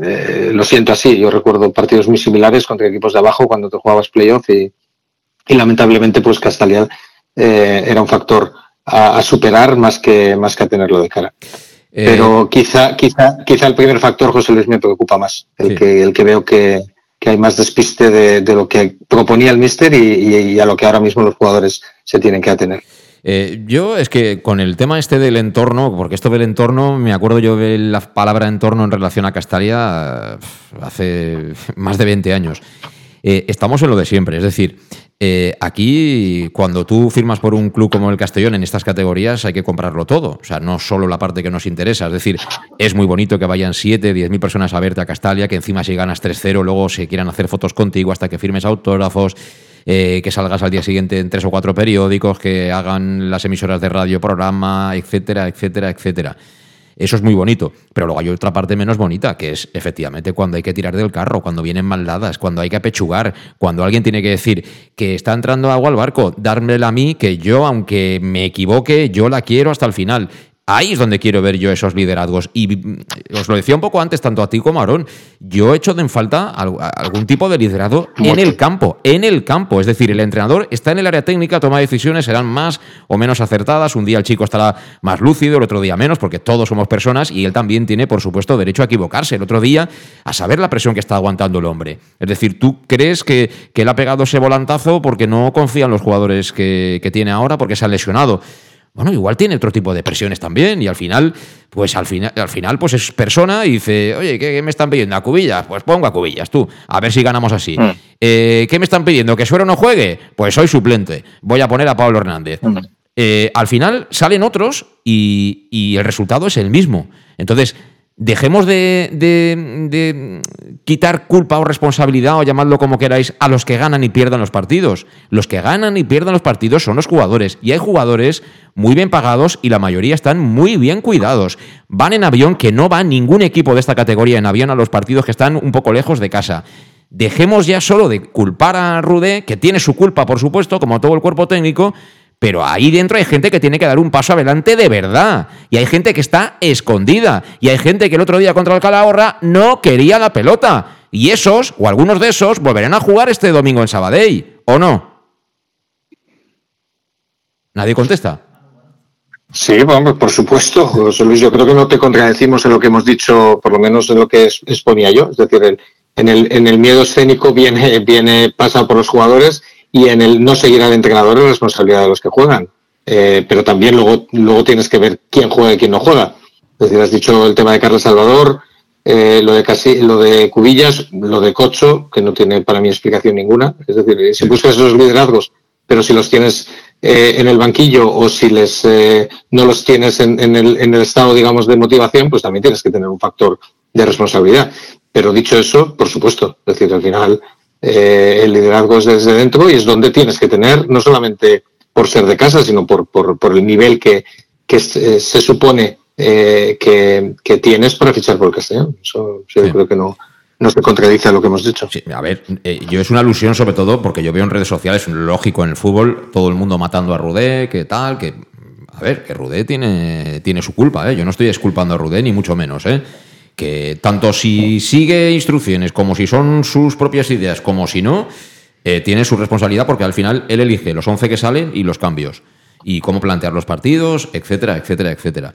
eh, lo siento así. Yo recuerdo partidos muy similares contra equipos de abajo cuando te jugabas playoff y, y lamentablemente pues Castalia eh, era un factor a, superar más que más que a tenerlo de cara. Eh, Pero quizá, quizá, quizá el primer factor, José Luis, me preocupa más. El que, el que veo que, que hay más despiste de, de, lo que proponía el míster y, y, a lo que ahora mismo los jugadores se tienen que atener. Eh, yo es que con el tema este del entorno, porque esto del entorno, me acuerdo yo de la palabra entorno en relación a Castalia hace más de 20 años. Eh, estamos en lo de siempre, es decir, eh, aquí cuando tú firmas por un club como el Castellón en estas categorías hay que comprarlo todo, o sea, no solo la parte que nos interesa, es decir, es muy bonito que vayan 7, 10 mil personas a verte a Castalia, que encima si ganas 3-0 luego se quieran hacer fotos contigo hasta que firmes autógrafos. Eh, que salgas al día siguiente en tres o cuatro periódicos, que hagan las emisoras de radio programa, etcétera, etcétera, etcétera. Eso es muy bonito, pero luego hay otra parte menos bonita, que es efectivamente cuando hay que tirar del carro, cuando vienen maldadas, cuando hay que apechugar, cuando alguien tiene que decir que está entrando agua al barco, dármela a mí, que yo, aunque me equivoque, yo la quiero hasta el final. Ahí es donde quiero ver yo esos liderazgos. Y mm, os lo decía un poco antes, tanto a ti como a Aarón, yo he hecho de en falta algún tipo de liderazgo en el campo, en el campo. Es decir, el entrenador está en el área técnica, toma decisiones, serán más o menos acertadas. Un día el chico estará más lúcido, el otro día menos, porque todos somos personas y él también tiene, por supuesto, derecho a equivocarse. El otro día, a saber la presión que está aguantando el hombre. Es decir, tú crees que, que él ha pegado ese volantazo porque no confía en los jugadores que, que tiene ahora, porque se ha lesionado bueno, igual tiene otro tipo de presiones también y al final, pues al final, al final pues es persona y dice, oye, ¿qué, me están pidiendo? ¿A cubillas? Pues pongo a cubillas, tú, a ver si ganamos así. Mm. Eh, ¿Qué me están pidiendo? ¿Que Suero no juegue? Pues soy suplente, voy a poner a Pablo Hernández. Mm. Eh, al final salen otros y, y el resultado es el mismo. Entonces, Dejemos de, quitar culpa o responsabilidad o llamadlo como queráis a los que ganan y pierdan los partidos. Los que ganan y pierdan los partidos son los jugadores. Y hay jugadores muy bien pagados y la mayoría están muy bien cuidados. Van en avión, que no va ningún equipo de esta categoría en avión a los partidos que están un poco lejos de casa. Dejemos ya solo de culpar a Rudé, que tiene su culpa, por supuesto, como todo el cuerpo técnico, pero ahí dentro hay gente que tiene que dar un paso adelante de verdad. Y hay gente que está escondida. Y hay gente que el otro día contra el Calahorra no quería la pelota. Y esos, o algunos de esos, volverán a jugar este domingo en Sabadell. ¿O no? Nadie contesta. Sí, vamos, por supuesto, José Luis. Yo creo que no te contradecimos en lo que hemos dicho, por lo menos en lo que exponía yo. Es decir, en el, en el miedo escénico viene, viene, pasa por los jugadores y en el no seguir al entrenador es responsabilidad de los que juegan. Eh, pero también luego, luego tienes que ver quién juega y quién no juega. Es decir, has dicho el tema de Carlos Salvador, eh, lo de casi, lo de Cubillas, lo de Cocho, que no tiene para mí explicación ninguna. Es decir, si buscas esos liderazgos, pero si los tienes eh, en el banquillo o si les no los tienes en, en, el, en el estado, digamos, de motivación, pues también tienes que tener un factor de responsabilidad. Pero dicho eso, por supuesto, es decir, al final eh, el liderazgo es desde dentro y es donde tienes que tener, no solamente por ser de casa, sino por, por, por el nivel que, que se, supone eh, que, que, tienes para fichar por el Castellón. Eso yo creo que no, no se contradice a lo que hemos dicho. Sí, a ver, eh, yo es una alusión sobre todo porque yo veo en redes sociales, lógico en el fútbol, todo el mundo matando a Rudé, que tal, que... A ver, que Rudé tiene, tiene su culpa, ¿eh? Yo no estoy disculpando a Rudé, ni mucho menos, ¿eh? Que tanto si sigue instrucciones como si son sus propias ideas, como si no, eh, tiene su responsabilidad porque al final él elige los 11 que salen y los cambios. Y cómo plantear los partidos, etcétera, etcétera, etcétera.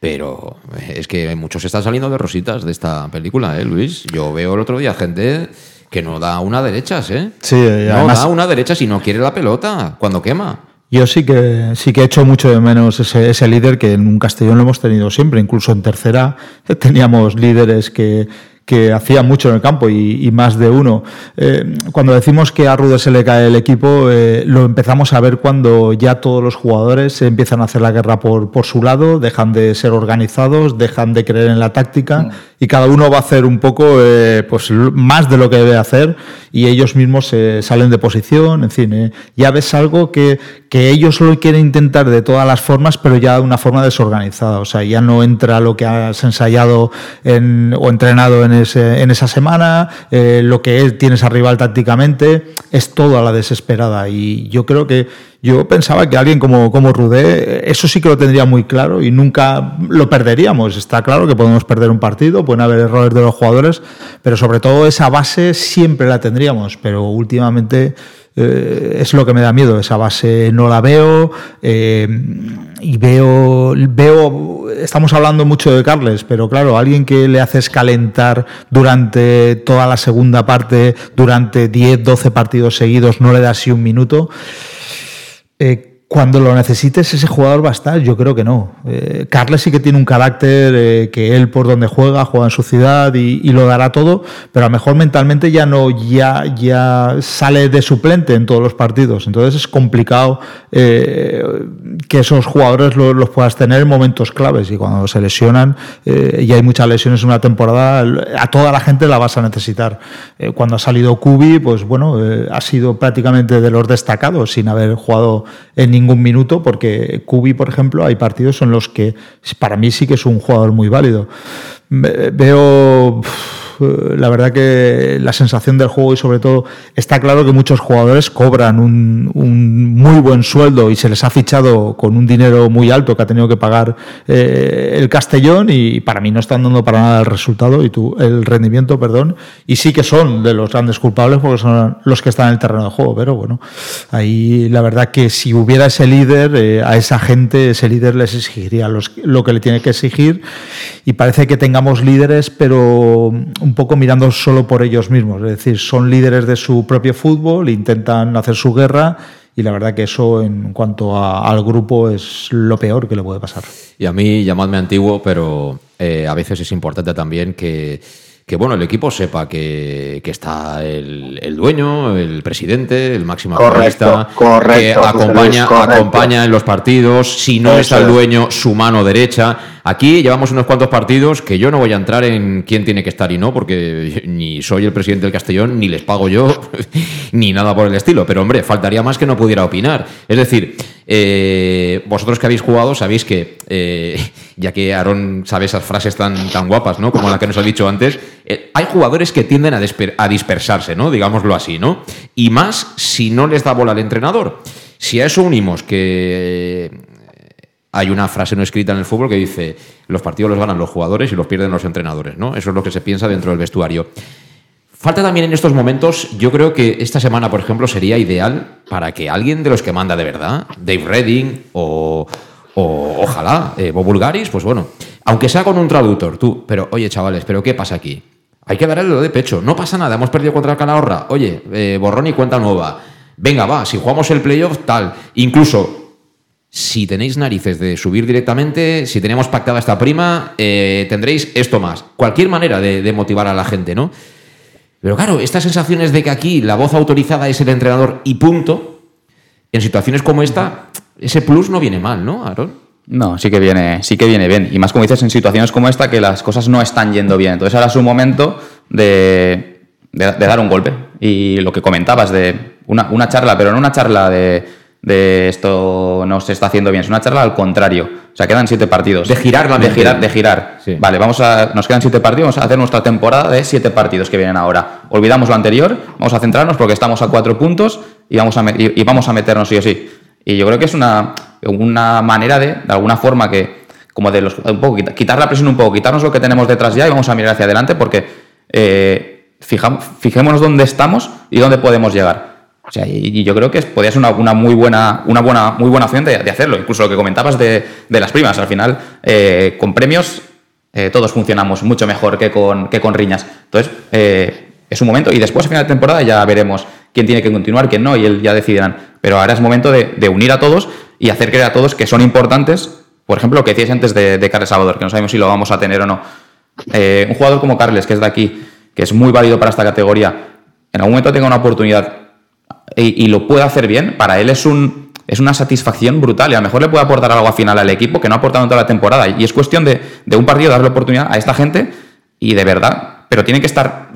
Pero eh, es que muchos están saliendo de rositas de esta película, ¿eh, Luis? Yo veo el otro día gente que no da una derecha, ¿eh? Sí, no da una derecha si no quiere la pelota cuando quema. Yo sí que sí que he hecho mucho de menos ese, ese, líder que en un Castellón lo hemos tenido siempre, incluso en tercera. Teníamos líderes que, que hacía mucho en el campo y, más de uno. Eh, cuando decimos que a Rude se le cae el equipo, eh, lo empezamos a ver cuando ya todos los jugadores empiezan a hacer la guerra por, por su lado, dejan de ser organizados, dejan de creer en la táctica mm. y cada uno va a hacer un poco eh, pues, más de lo que debe hacer y ellos mismos se salen de posición, en fin, ya ves algo que, que ellos lo quieren intentar de todas las formas, pero ya de una forma desorganizada, o sea, ya no entra lo que has ensayado o entrenado en en esa semana, eh, lo que tienes arriba tácticamente, es todo a la desesperada. Y yo creo que yo pensaba que alguien como, como Rudé, eso sí que lo tendría muy claro y nunca lo perderíamos. Está claro que podemos perder un partido, pueden haber errores de los jugadores, pero sobre todo esa base siempre la tendríamos. Pero últimamente eh, es lo que me da miedo. Esa base no la veo eh, y veo, veo, estamos hablando mucho de Carles, pero claro, alguien que le haces calentar durante toda la segunda parte, durante 10, 12 partidos seguidos, no le da así un minuto. Eh, cuando lo necesites, ese jugador va a estar. Yo creo que no. Eh, Carles sí que tiene un carácter eh, que él por donde juega, juega en su ciudad y, lo dará todo, pero a lo mejor mentalmente ya no, ya, ya sale de suplente en todos los partidos. Entonces es complicado eh, que esos jugadores los puedas tener en momentos claves y cuando se lesionan, y hay muchas lesiones en una temporada, a toda la gente la vas a necesitar. cuando ha salido Kubi, pues bueno, ha sido prácticamente de los destacados sin haber jugado en ningún minuto, porque Kubi, por ejemplo, hay partidos en los que para mí sí que es un jugador muy válido. Veo la verdad que la sensación del juego y sobre todo está claro que muchos jugadores cobran un, muy buen sueldo y se les ha fichado con un dinero muy alto que ha tenido que pagar eh, el Castellón y para mí no están dando para nada el resultado y tu, el rendimiento, perdón, y sí que son de los grandes culpables porque son los que están en el terreno de juego, pero bueno, ahí la verdad que si hubiera ese líder, eh, a esa gente ese líder les exigiría lo que le tiene que exigir. Y parece que tengamos líderes pero un poco mirando solo por ellos mismos, es decir, son líderes de su propio fútbol, intentan hacer su guerra y la verdad que eso en cuanto al grupo es lo peor que le puede pasar. Y a mí, llamadme antiguo, pero eh, a veces es importante también que que bueno, el equipo sepa que, está el, dueño, el presidente, el máximo correcto, que acompaña, acompaña en los partidos, si no está el dueño, su mano derecha. Aquí llevamos unos cuantos partidos que yo no voy a entrar en quién tiene que estar y no, porque ni soy el presidente del Castellón, ni les pago yo, ni nada por el estilo. Pero hombre, faltaría más que no pudiera opinar. Es decir, eh, vosotros que habéis jugado sabéis que, eh, ya que Aaron sabe esas frases tan, tan guapas, ¿no? Como la que nos ha dicho antes, eh, hay jugadores que tienden a, a dispersarse, ¿no? Digámoslo así, ¿no? Y más si no les da bola al entrenador. Si a eso unimos que hay una frase no escrita en el fútbol que dice los partidos los ganan los jugadores y los pierden los entrenadores, ¿no? Eso es lo que se piensa dentro del vestuario. Falta también en estos momentos, yo creo que esta semana, por ejemplo, sería ideal para que alguien de los que manda de verdad, Dave Redding o, ojalá eh, Bob pues bueno, aunque sea con un traductor, tú, pero oye chavales, pero ¿qué pasa aquí? Hay que darle lo de pecho, no pasa nada, hemos perdido contra Calahorra, oye, eh, borrón y cuenta nueva, venga, va, si jugamos el playoff, tal, incluso si tenéis narices de subir directamente, si tenemos pactada esta prima, eh, tendréis esto más. Cualquier manera de motivar a la gente, ¿no? Pero claro, estas sensaciones de que aquí la voz autorizada es el entrenador y punto, en situaciones como esta, ese plus no viene mal, ¿no, Aaron? No, sí que viene, sí que viene bien. Y más como dices, en situaciones como esta que las cosas no están yendo bien. Entonces ahora es un momento de, de, dar un golpe. Y lo que comentabas de una, una charla, pero no una charla de de esto no se está haciendo bien. Es una charla al contrario. O sea, quedan siete partidos. De girar la De girar, de girar. Vale, vamos a, nos quedan siete partidos, vamos a hacer nuestra temporada de siete partidos que vienen ahora. Olvidamos lo anterior, vamos a centrarnos porque estamos a cuatro puntos y vamos a, y, vamos a meternos sí o sí. Y yo creo que es una, una manera de, de alguna forma, que como de los, un poco, quitar la presión un poco, quitarnos lo que tenemos detrás ya y vamos a mirar hacia adelante porque eh, fijémonos dónde estamos y dónde podemos llegar. O sea, y, yo creo que podría ser una, muy buena, una buena, muy buena opción de, hacerlo. Incluso lo que comentabas de, las primas. Al final, eh, con premios, eh, todos funcionamos mucho mejor que con, que con riñas. Entonces, eh, es un momento. Y después, a final de temporada, ya veremos quién tiene que continuar, quién no, y él ya decidirán. Pero ahora es momento de, unir a todos y hacer creer a todos que son importantes. Por ejemplo, lo que decías antes de, de Carles Salvador, que no sabemos si lo vamos a tener o no. un jugador como Carles, que es de aquí, que es muy válido para esta categoría, en algún momento tenga una oportunidad y, y lo pueda hacer bien, para él es un es una satisfacción brutal y a lo mejor le puede aportar algo al final al equipo que no ha aportado en toda la temporada. Y es cuestión de, de un partido darle oportunidad a esta gente y de verdad, pero tienen que estar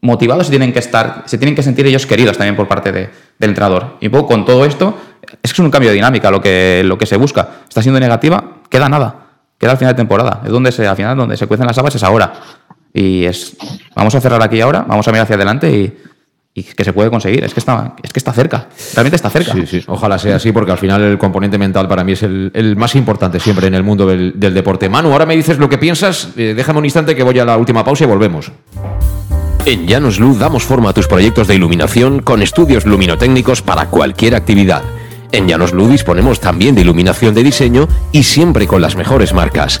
motivados y tienen que estar, se tienen que sentir ellos queridos también por parte de, del entrenador. Y poco con todo esto, es que es un cambio de dinámica lo que, lo que se busca. Está siendo negativa, queda nada. Queda al final de temporada. Es donde se, al final donde se cuecen las habas es ahora. Y es, vamos a cerrar aquí ahora, vamos a mirar hacia adelante y, y que se puede conseguir. Es que está, es que está cerca. Realmente está cerca. Sí, sí. Ojalá sea así, porque al final el componente mental para mí es el, el más importante siempre en el mundo del, del, deporte. Manu, ahora me dices lo que piensas. Eh, déjame un instante que voy a la última pausa y volvemos. En Llanos Luz damos forma a tus proyectos de iluminación con estudios luminotécnicos para cualquier actividad. En Llanos Luz disponemos también de iluminación de diseño y siempre con las mejores marcas.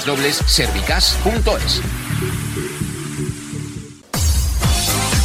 www.servicas.es.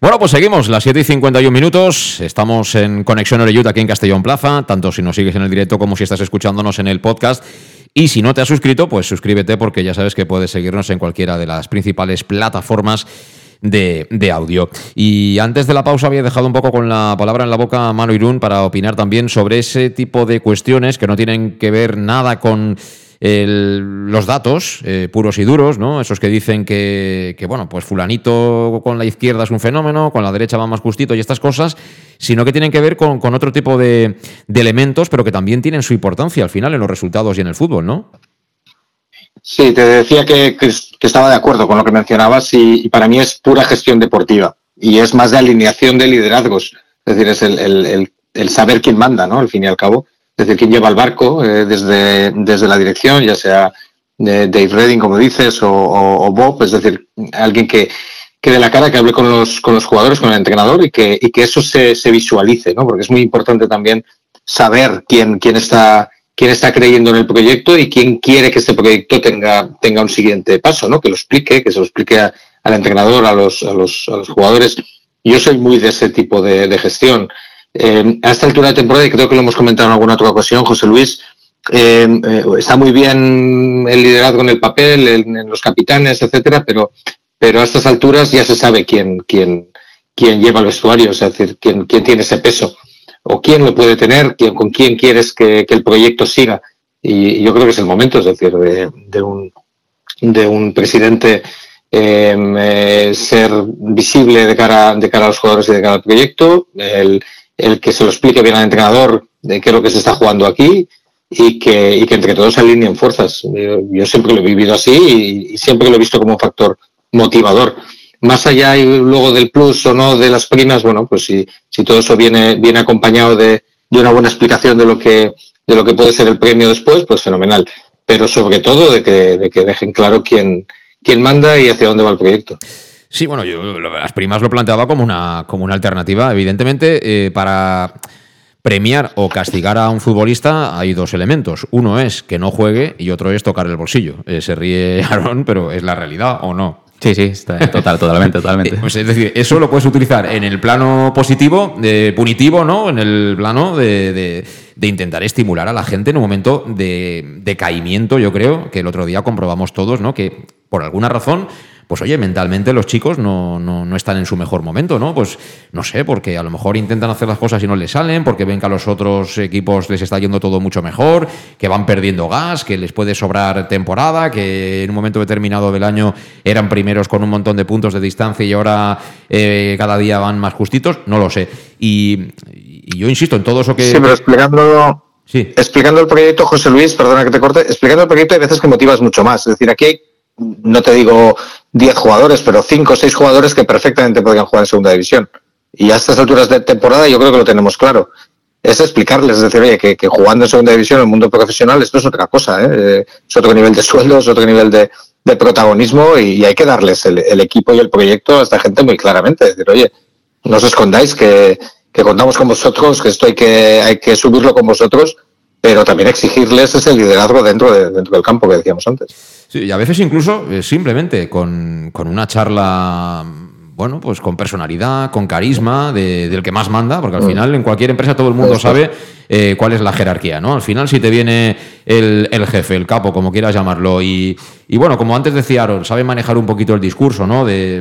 Bueno, pues seguimos, las 7 y 51 minutos. Estamos en Conexión Oreyut aquí en Castellón Plaza, tanto si nos sigues en el directo como si estás escuchándonos en el podcast. Y si no te has suscrito, pues suscríbete porque ya sabes que puedes seguirnos en cualquiera de las principales plataformas de, de, audio. Y antes de la pausa había dejado un poco con la palabra en la boca a Mano Irún para opinar también sobre ese tipo de cuestiones que no tienen que ver nada con el, los datos eh, puros y duros, ¿no? Esos que dicen que, bueno, pues fulanito con la izquierda es un fenómeno, con la derecha va más justito y estas cosas, sino que tienen que ver con, otro tipo de, elementos, pero que también tienen su importancia al final en los resultados y en el fútbol, ¿no? Sí, te decía que, estaba de acuerdo con lo que mencionabas y, para mí es pura gestión deportiva y es más de alineación de liderazgos, es decir, es el, el saber quién manda, ¿no? Al fin y al cabo es decir, quién lleva el barco eh, desde, desde la dirección, ya sea de Dave Redding, como dices, o, Bob, es decir, alguien que, que de la cara, que hable con los, con los jugadores, con el entrenador y que, y que eso se, se visualice, ¿no? Porque es muy importante también saber quién, quién está quién está creyendo en el proyecto y quién quiere que este proyecto tenga, tenga un siguiente paso, ¿no? Que lo explique, que se lo explique al entrenador, a los, a los, a los jugadores. Yo soy muy de ese tipo de, de gestión. Eh, a esta altura de temporada, y creo que lo hemos comentado en alguna otra ocasión, José Luis, eh, eh, está muy bien el liderazgo en el papel, en, los capitanes, etcétera, pero, pero a estas alturas ya se sabe quién, quién, quién lleva el vestuario, es decir, quién, quién tiene ese peso, o quién lo puede tener, quién, con quién quieres que, el proyecto siga. Y, yo creo que es el momento, es decir, de, de un, de un presidente eh, ser visible de cara, de cara a los jugadores y de cara al proyecto, el, el que se lo explique bien al entrenador de qué es lo que se está jugando aquí y que, y que entre todos alineen fuerzas. Yo, siempre lo he vivido así y, y, siempre lo he visto como un factor motivador. Más allá y luego del plus o no de las primas, bueno, pues si, todo eso viene, viene acompañado de, de una buena explicación de lo que, de lo que puede ser el premio después, pues fenomenal. Pero sobre todo de que, de que dejen claro quién, quién manda y hacia dónde va el proyecto. Sí, bueno, yo las primas lo planteaba como una, como una alternativa, evidentemente, eh, para premiar o castigar a un futbolista hay dos elementos. Uno es que no juegue y otro es tocar el bolsillo. Eh, se ríe Aaron, pero es la realidad o no. Sí, sí, total, totalmente, totalmente. Pues es decir, eso lo puedes utilizar en el plano positivo, de punitivo, ¿no? En el plano de, de, intentar estimular a la gente en un momento de, de caimiento, yo creo, que el otro día comprobamos todos, ¿no? Que por alguna razón pues oye, mentalmente los chicos no, no, están en su mejor momento, ¿no? Pues no sé, porque a lo mejor intentan hacer las cosas y no les salen, porque ven que a los otros equipos les está yendo todo mucho mejor, que van perdiendo gas, que les puede sobrar temporada, que en un momento determinado del año eran primeros con un montón de puntos de distancia y ahora eh, cada día van más justitos, no lo sé. Y, yo insisto en todo eso que... Sí, pero explicando... Sí. Explicando el proyecto, José Luis, perdona que te corte, explicando el proyecto hay veces que motivas mucho más. Es decir, aquí hay, no te digo 10 jugadores, pero 5 o 6 jugadores que perfectamente podrían jugar en segunda división. Y a estas alturas de temporada yo creo que lo tenemos claro. Es explicarles, es decir, oye, que, jugando en segunda división en el mundo profesional esto es otra cosa, ¿eh? es otro nivel de sueldo, es otro nivel de, protagonismo y, hay que darles el, equipo y el proyecto a esta gente muy claramente. Es decir, oye, no os escondáis que, que contamos con vosotros, que esto hay que, hay que subirlo con vosotros pero también exigirles ese liderazgo dentro, de, dentro del campo que decíamos antes. Sí, y a veces incluso eh, simplemente con, con, una charla bueno, pues con personalidad, con carisma del que más manda, porque al final en cualquier empresa todo el mundo sabe eh, cuál es la jerarquía, ¿no? Al final si te viene el, jefe, el capo, como quieras llamarlo, y, bueno, como antes decía Aaron, sabe manejar un poquito el discurso, ¿no? De,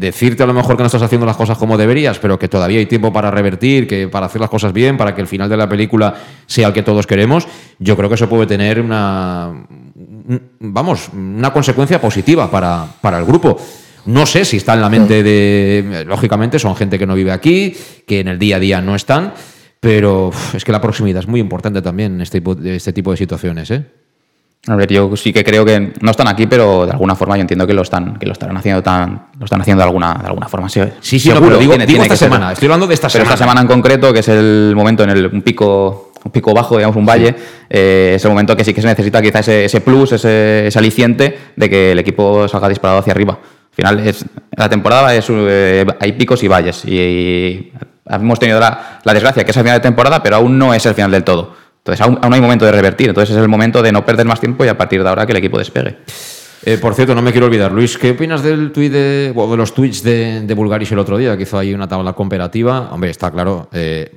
decirte a lo mejor que no estás haciendo las cosas como deberías, pero que todavía hay tiempo para revertir, que para hacer las cosas bien, para que el final de la película sea el que todos queremos, yo creo que eso puede tener una, vamos, una consecuencia positiva para, para el grupo. No sé si está en la mente de. Lógicamente, son gente que no vive aquí, que en el día a día no están, pero es que la proximidad es muy importante también en este, este tipo de situaciones, ¿eh? A ver, yo sí que creo que no están aquí, pero de alguna forma yo entiendo que lo están, que lo estarán haciendo tan, lo están haciendo de alguna, de alguna forma. Sí, sí, sí pero digo, digo esta semana. Estoy hablando de esta pero semana. esta semana en concreto, que es el momento en el un pico, un pico bajo, digamos, un valle, eh, es el momento que sí que se necesita quizá ese, ese plus, ese, ese aliciente de que el equipo salga disparado hacia arriba. Al final, es, la temporada es, eh, hay picos y valles. Y, hemos tenido la, desgracia que es el final de temporada, pero aún no es el final del todo. Entonces, aún, hay momento de revertir. Entonces, es el momento de no perder más tiempo y a partir de ahora que el equipo despegue. Eh, por cierto, no me quiero olvidar, Luis, ¿qué opinas del tuit de, de los tweets de, de Bulgaris el otro día, que hizo ahí una tabla comparativa? Hombre, está claro, eh,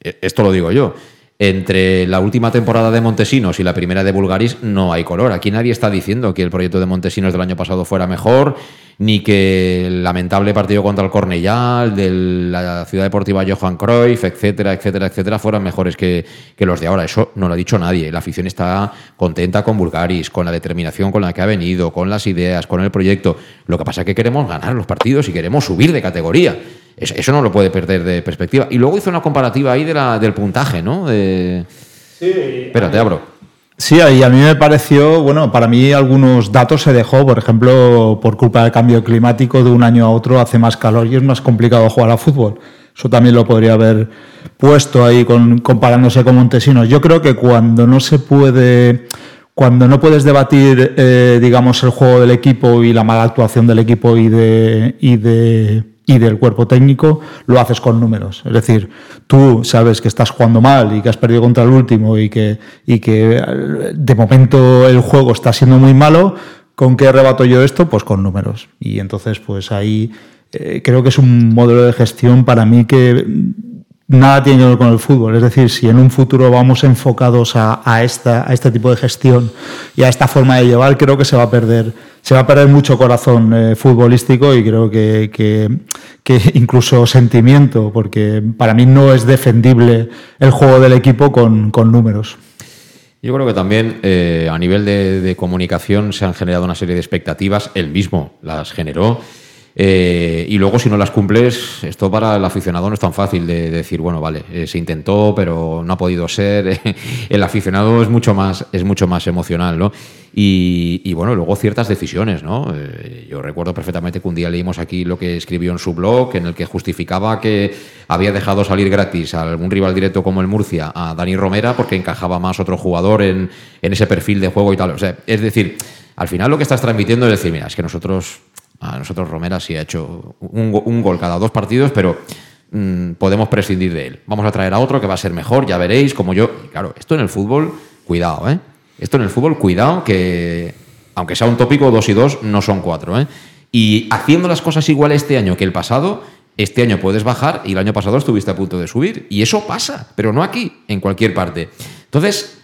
esto lo digo yo entre la última temporada de Montesinos y la primera de Bulgaris no hay color. Aquí nadie está diciendo que el proyecto de Montesinos del año pasado fuera mejor, ni que el lamentable partido contra el Cornellal, de la Ciudad Deportiva Johan Cruyff, etcétera, etcétera, etcétera, fueran mejores que, los de ahora. Eso no lo ha dicho nadie. La afición está contenta con Bulgaris, con la determinación con la que ha venido, con las ideas, con el proyecto. Lo que pasa es que queremos ganar los partidos y queremos subir de categoría. Eso no lo puede perder de perspectiva. Y luego hizo una comparativa ahí de la, del puntaje, ¿no? De... Sí. Espérate, abro. Sí, y a mí me pareció, bueno, para mí algunos datos se dejó, por ejemplo, por culpa del cambio climático, de un año a otro hace más calor y es más complicado jugar a fútbol. Eso también lo podría haber puesto ahí con, comparándose con Montesinos. Yo creo que cuando no se puede, cuando no puedes debatir, eh, digamos, el juego del equipo y la mala actuación del equipo y de, y de y del cuerpo técnico lo haces con números. Es decir, tú sabes que estás jugando mal y que has perdido contra el último y que, y que eh, de momento el juego está siendo muy malo. ¿Con qué rebato yo esto? Pues con números. Y entonces, pues ahí eh, creo que es un modelo de gestión para mí que nada tiene que ver con el fútbol. Es decir, si en un futuro vamos enfocados a, esta, a este tipo de gestión y a esta forma de llevar, creo que se va a perder, se va a perder mucho corazón eh, futbolístico y creo que, que, incluso sentimiento, porque para mí no es defendible el juego del equipo con, con números. Yo creo que también eh, a nivel de, de comunicación se han generado una serie de expectativas, él mismo las generó eh, y luego, si no las cumples, esto para el aficionado no es tan fácil de, decir, bueno, vale, eh, se intentó, pero no ha podido ser. el aficionado es mucho más, es mucho más emocional, ¿no? Y, bueno, luego ciertas decisiones, ¿no? Eh, yo recuerdo perfectamente que un día leímos aquí lo que escribió en su blog, en el que justificaba que había dejado salir gratis a algún rival directo como el Murcia, a Dani Romera, porque encajaba más otro jugador en, en ese perfil de juego y tal. O sea, es decir, al final lo que estás transmitiendo es decir, mira, es que nosotros a nosotros Romera sí ha hecho un, gol cada dos partidos, pero mm, podemos prescindir de él. Vamos a traer a otro que va a ser mejor, ya veréis, como yo. claro, esto en el fútbol, cuidado, ¿eh? Esto en el fútbol, cuidado, que aunque sea un tópico, dos y dos no son cuatro, ¿eh? Y haciendo las cosas igual este año que el pasado, este año puedes bajar y el año pasado estuviste a punto de subir. Y eso pasa, pero no aquí, en cualquier parte. Entonces,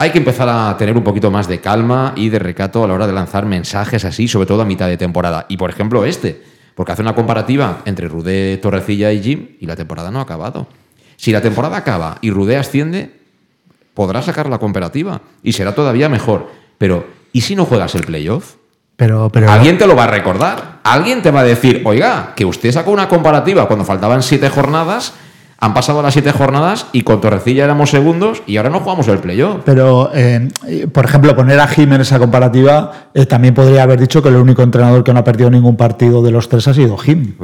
hay que empezar a tener un poquito más de calma y de recato a la hora de lanzar mensajes así, sobre todo a mitad de temporada. Y por ejemplo, este, porque hace una comparativa entre Rudé, Torrecilla y Jim y la temporada no ha acabado. Si la temporada acaba y Rudé asciende, podrá sacar la comparativa y será todavía mejor. Pero, ¿y si no juegas el playoff? Pero, pero... Alguien te lo va a recordar. Alguien te va a decir, oiga, que usted sacó una comparativa cuando faltaban siete jornadas, han pasado las siete jornadas y con Torrecilla éramos segundos y ahora no jugamos el playoff. Pero, eh, por ejemplo, poner a Jim en esa comparativa, eh, también podría haber dicho que el único entrenador que no ha perdido ningún partido de los tres ha sido Jim.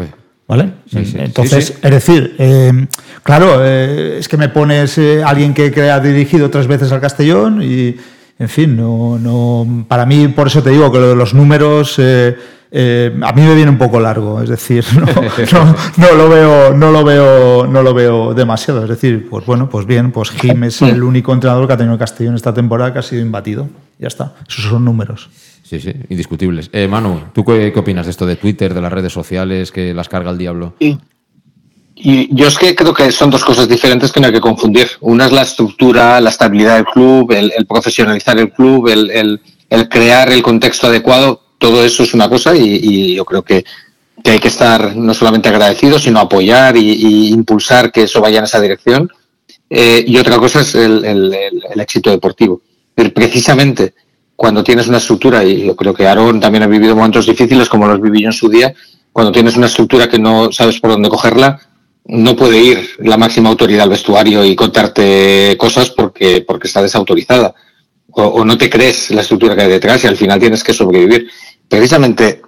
¿Vale? Entonces, es decir, eh, claro, es que me pones alguien que, que ha dirigido tres veces al Castellón y en fin, no, no, para mí, por eso te digo que lo de los números eh, eh, a mí me viene un poco largo, es decir, no, lo veo, no lo veo, no lo veo demasiado. Es decir, pues bueno, pues bien, pues Jim es el único entrenador que ha tenido Castellón esta temporada que ha sido imbatido. Ya está, esos son números. Sí, sí, indiscutibles. Eh, Manu, ¿tú qué, qué, opinas de esto de Twitter, de las redes sociales, que las carga el diablo? Y yo es que creo que son dos cosas diferentes que no hay que confundir. Una es la estructura, la estabilidad del club, el, profesionalizar el club, el, crear el contexto adecuado. Todo eso es una cosa y, yo creo que, hay que estar no solamente agradecidos, sino apoyar y, impulsar que eso vaya en esa dirección. Eh, y otra cosa es el, éxito deportivo. Precisamente cuando tienes una estructura, y yo creo que Aaron también ha vivido momentos difíciles como los viví yo en su día, cuando tienes una estructura que no sabes por dónde cogerla, no puede ir la máxima autoridad al vestuario y contarte cosas porque, porque está desautorizada. O, no te crees la estructura que hay detrás y al final tienes que sobrevivir. Precisamente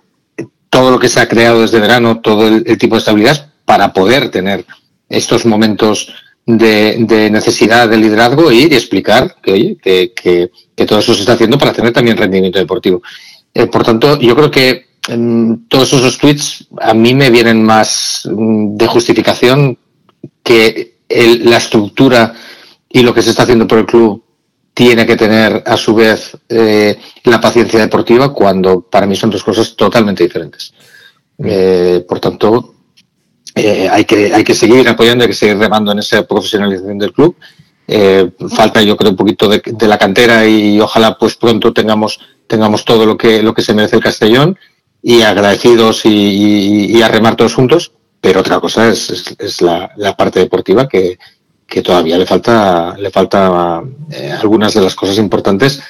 todo lo que se ha creado desde verano, todo el, tipo de estabilidad para poder tener estos momentos de, necesidad de liderazgo e y explicar que, todo eso se está haciendo para tener también rendimiento deportivo. Eh, por tanto, yo creo que todos esos tweets a mí me vienen más mm, de justificación que la estructura y lo que se está haciendo por el club tiene que tener a su vez eh, la paciencia deportiva cuando para mí son dos cosas totalmente diferentes. Eh, por tanto, eh, hay, que, hay que seguir apoyando, hay que seguir remando en esa profesionalización del club. falta yo creo un poquito de, de, la cantera y ojalá pues pronto tengamos, tengamos todo lo que, lo que se merece el Castellón y agradecidos y, a remar todos juntos, pero otra cosa es, es, la, parte deportiva que, que, todavía le falta, le falta eh, algunas de las cosas importantes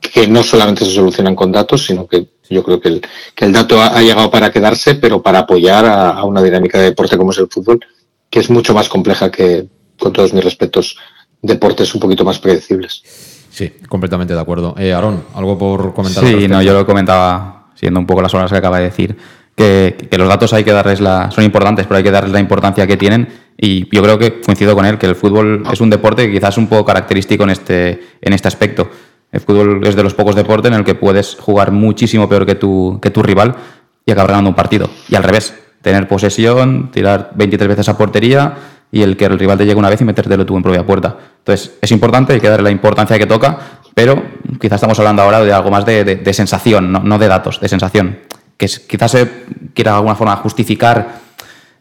que no solamente se solucionan con datos, sino que yo creo que el, que el dato ha, llegado para quedarse, pero para apoyar a, una dinámica de deporte como es el fútbol, que es mucho más compleja que, con todos mis respetos, deportes un poquito más predecibles. Sí, completamente de acuerdo. Eh, Aarón, ¿algo por comentar? Sí, no, yo lo comentaba siendo un poco las horas que acaba de decir, que, los datos hay que darles la, son importantes, pero hay que darles la importancia que tienen. Y yo creo que coincido con él, que el fútbol es un deporte que quizás es un poco característico en este, en este aspecto. El fútbol es de los pocos deportes en el que puedes jugar muchísimo peor que tu, que tu rival y acabar ganando un partido. Y al revés, tener posesión, tirar 23 veces a portería y el que el rival te llegue una vez y metértelo tú en propia puerta. Entonces, es importante, hay que darle la importancia que toca, pero quizás estamos hablando ahora de algo más de, sensación, no, de datos, de sensación. Que quizás se quiera de alguna forma justificar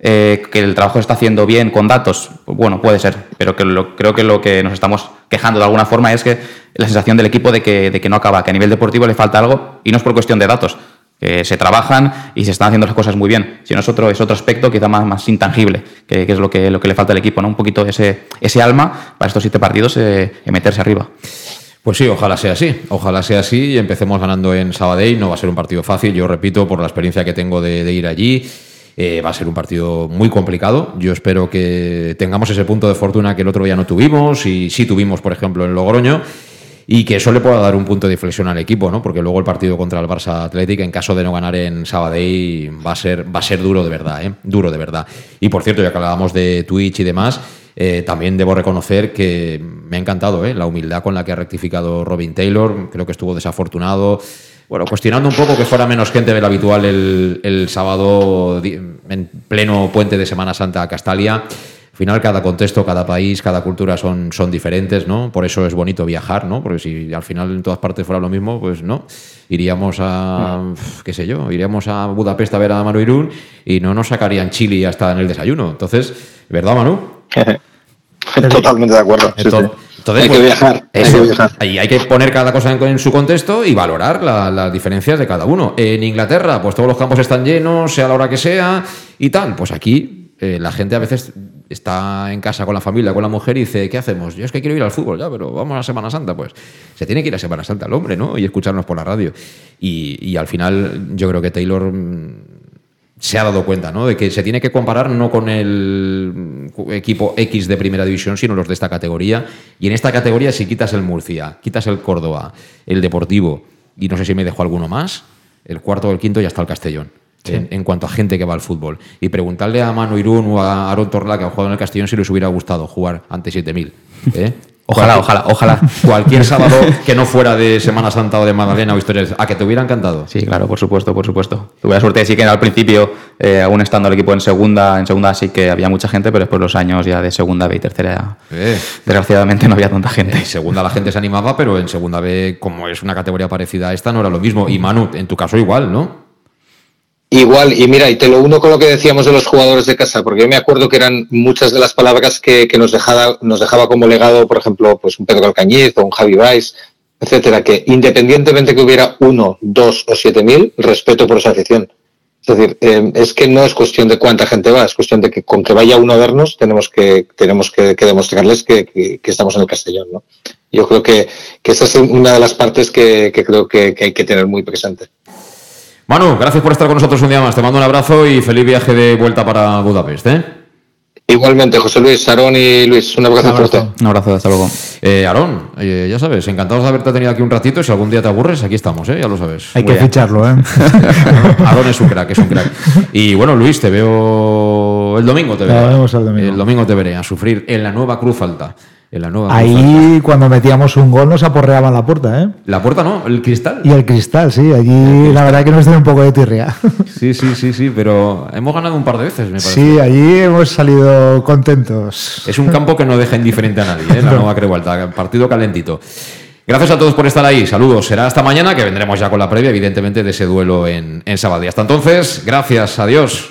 eh, que el trabajo se está haciendo bien con datos. Bueno, puede ser, pero que creo que lo que nos estamos quejando de alguna forma es que la sensación del equipo de que, no acaba, que a nivel deportivo le falta algo y no es por cuestión de datos, que se trabajan y se están haciendo las cosas muy bien. Si no es otro, es otro aspecto quizá más, más intangible, que, es lo que, lo que le falta al equipo, ¿no? Un poquito ese, ese alma para estos siete partidos eh, meterse arriba. Pues sí, ojalá sea así. Ojalá sea así y empecemos ganando en Sabadell. No va a ser un partido fácil, yo repito, por la experiencia que tengo de, ir allí. Eh, va a ser un partido muy complicado. Yo espero que tengamos ese punto de fortuna que el otro día no tuvimos y sí tuvimos, por ejemplo, en Logroño. Y que eso le pueda dar un punto de inflexión al equipo, ¿no? Porque luego el partido contra el Barça Athletic, en caso de no ganar en Sabadell, va a ser, va a ser duro de verdad, ¿eh? Duro de verdad. Y por cierto, ya que hablábamos de Twitch y demás, eh, también debo reconocer que me ha encantado ¿eh? la humildad con la que ha rectificado Robin Taylor. Creo que estuvo desafortunado. Bueno, cuestionando un poco que fuera menos gente de lo habitual el, sábado, en pleno puente de Semana Santa a Castalia. Al final cada contexto, cada país, cada cultura son, son diferentes, ¿no? Por eso es bonito viajar, ¿no? Porque si al final en todas partes fuera lo mismo, pues no. Iríamos a, qué sé yo, iríamos a Budapest a ver a Manu Irún y no nos sacarían chili hasta en el desayuno. Entonces, ¿verdad, Manu? Totalmente de acuerdo. Entonces, sí. entonces, hay pues, que viajar. hay que viajar. ahí hay que poner cada cosa en, en su contexto y valorar la- las diferencias de cada uno. En Inglaterra, pues todos los campos están llenos, sea la hora que sea y tal. Pues aquí eh, la gente a veces está en casa con la familia, con la mujer y dice, ¿qué hacemos? Yo es que quiero ir al fútbol, ya, pero vamos a Semana Santa. Pues se tiene que ir a Semana Santa el hombre, ¿no? Y escucharnos por la radio. Y, al final yo creo que Taylor mm, se ha dado cuenta, ¿no? De que se tiene que comparar no con el equipo X de primera división, sino los de esta categoría. Y en esta categoría, si quitas el Murcia, quitas el Córdoba, el Deportivo, y no sé si me dejo alguno más, el cuarto o el quinto ya está el Castellón. En, en cuanto a gente que va al fútbol. Y preguntarle a Manu Irún o a Aaron Torla, que han jugado en el Castellón, si les hubiera gustado jugar ante 7.000. ¿eh? Ojalá, ojalá, ojalá. Cualquier sábado que no fuera de Semana Santa o de Magdalena o historias, a que te hubiera encantado. Sí, claro, por supuesto, por supuesto. Tuve la suerte de sí que al principio, eh, aún estando el equipo en segunda, en segunda sí que había mucha gente, pero después los años ya de segunda B y tercera, Eh. desgraciadamente no había tanta gente. En segunda la gente se animaba, pero en segunda B, como es una categoría parecida a esta, no era lo mismo. Y Manu, en tu caso igual, ¿no? Igual, y mira, y te lo uno con lo que decíamos de los jugadores de casa, porque yo me acuerdo que eran muchas de las palabras que, nos, dejaba, nos dejaba como legado, por ejemplo, pues un Pedro Alcañiz o un Javi Baez, etcétera, que independientemente que hubiera uno, dos o siete mil, respeto por esa afición. Es decir, eh, es que no es cuestión de cuánta gente va, es cuestión de que con que vaya uno a vernos tenemos que, tenemos que, que demostrarles que, que- estamos en el Castellón, ¿no? Yo creo que, esa es una de las partes que, creo que hay que tener muy presente. Manu, gracias por estar con nosotros un día más. Te mando un abrazo y feliz viaje de vuelta para Budapest, ¿eh? Igualmente, José Luis, Sarón y Luis, un abrazo fuerte. Un abrazo, hasta luego. Eh, Aarón, eh, ya sabes, encantados de haberte tenido aquí un ratito. Si algún día te aburres, aquí estamos, ¿eh? Ya lo sabes. Hay que bien. ficharlo, ¿eh? Aarón es un crack, es un crack. Y bueno, Luis, te veo el domingo, te Nos veré. vemos el domingo. El domingo te veré a sufrir en la nueva Cruz Alta. En la nueva Cruz Alta. Ahí, cuando metíamos un gol, nos aporreaban la puerta, ¿eh? La puerta no, el cristal. Y el cristal, sí. Allí, la verdad que nos dio un poco de tirria. Sí, sí, sí, sí, pero hemos ganado un par de veces, me parece. Sí, allí hemos salido contentos. Es un campo que no deja indiferente a nadie, ¿eh? la nueva Creu Alta, partido calentito. Gracias a todos por estar ahí, saludos. Será hasta mañana que vendremos ya con la previa, evidentemente, de ese duelo en, en Sabadell. Hasta entonces, gracias, adiós.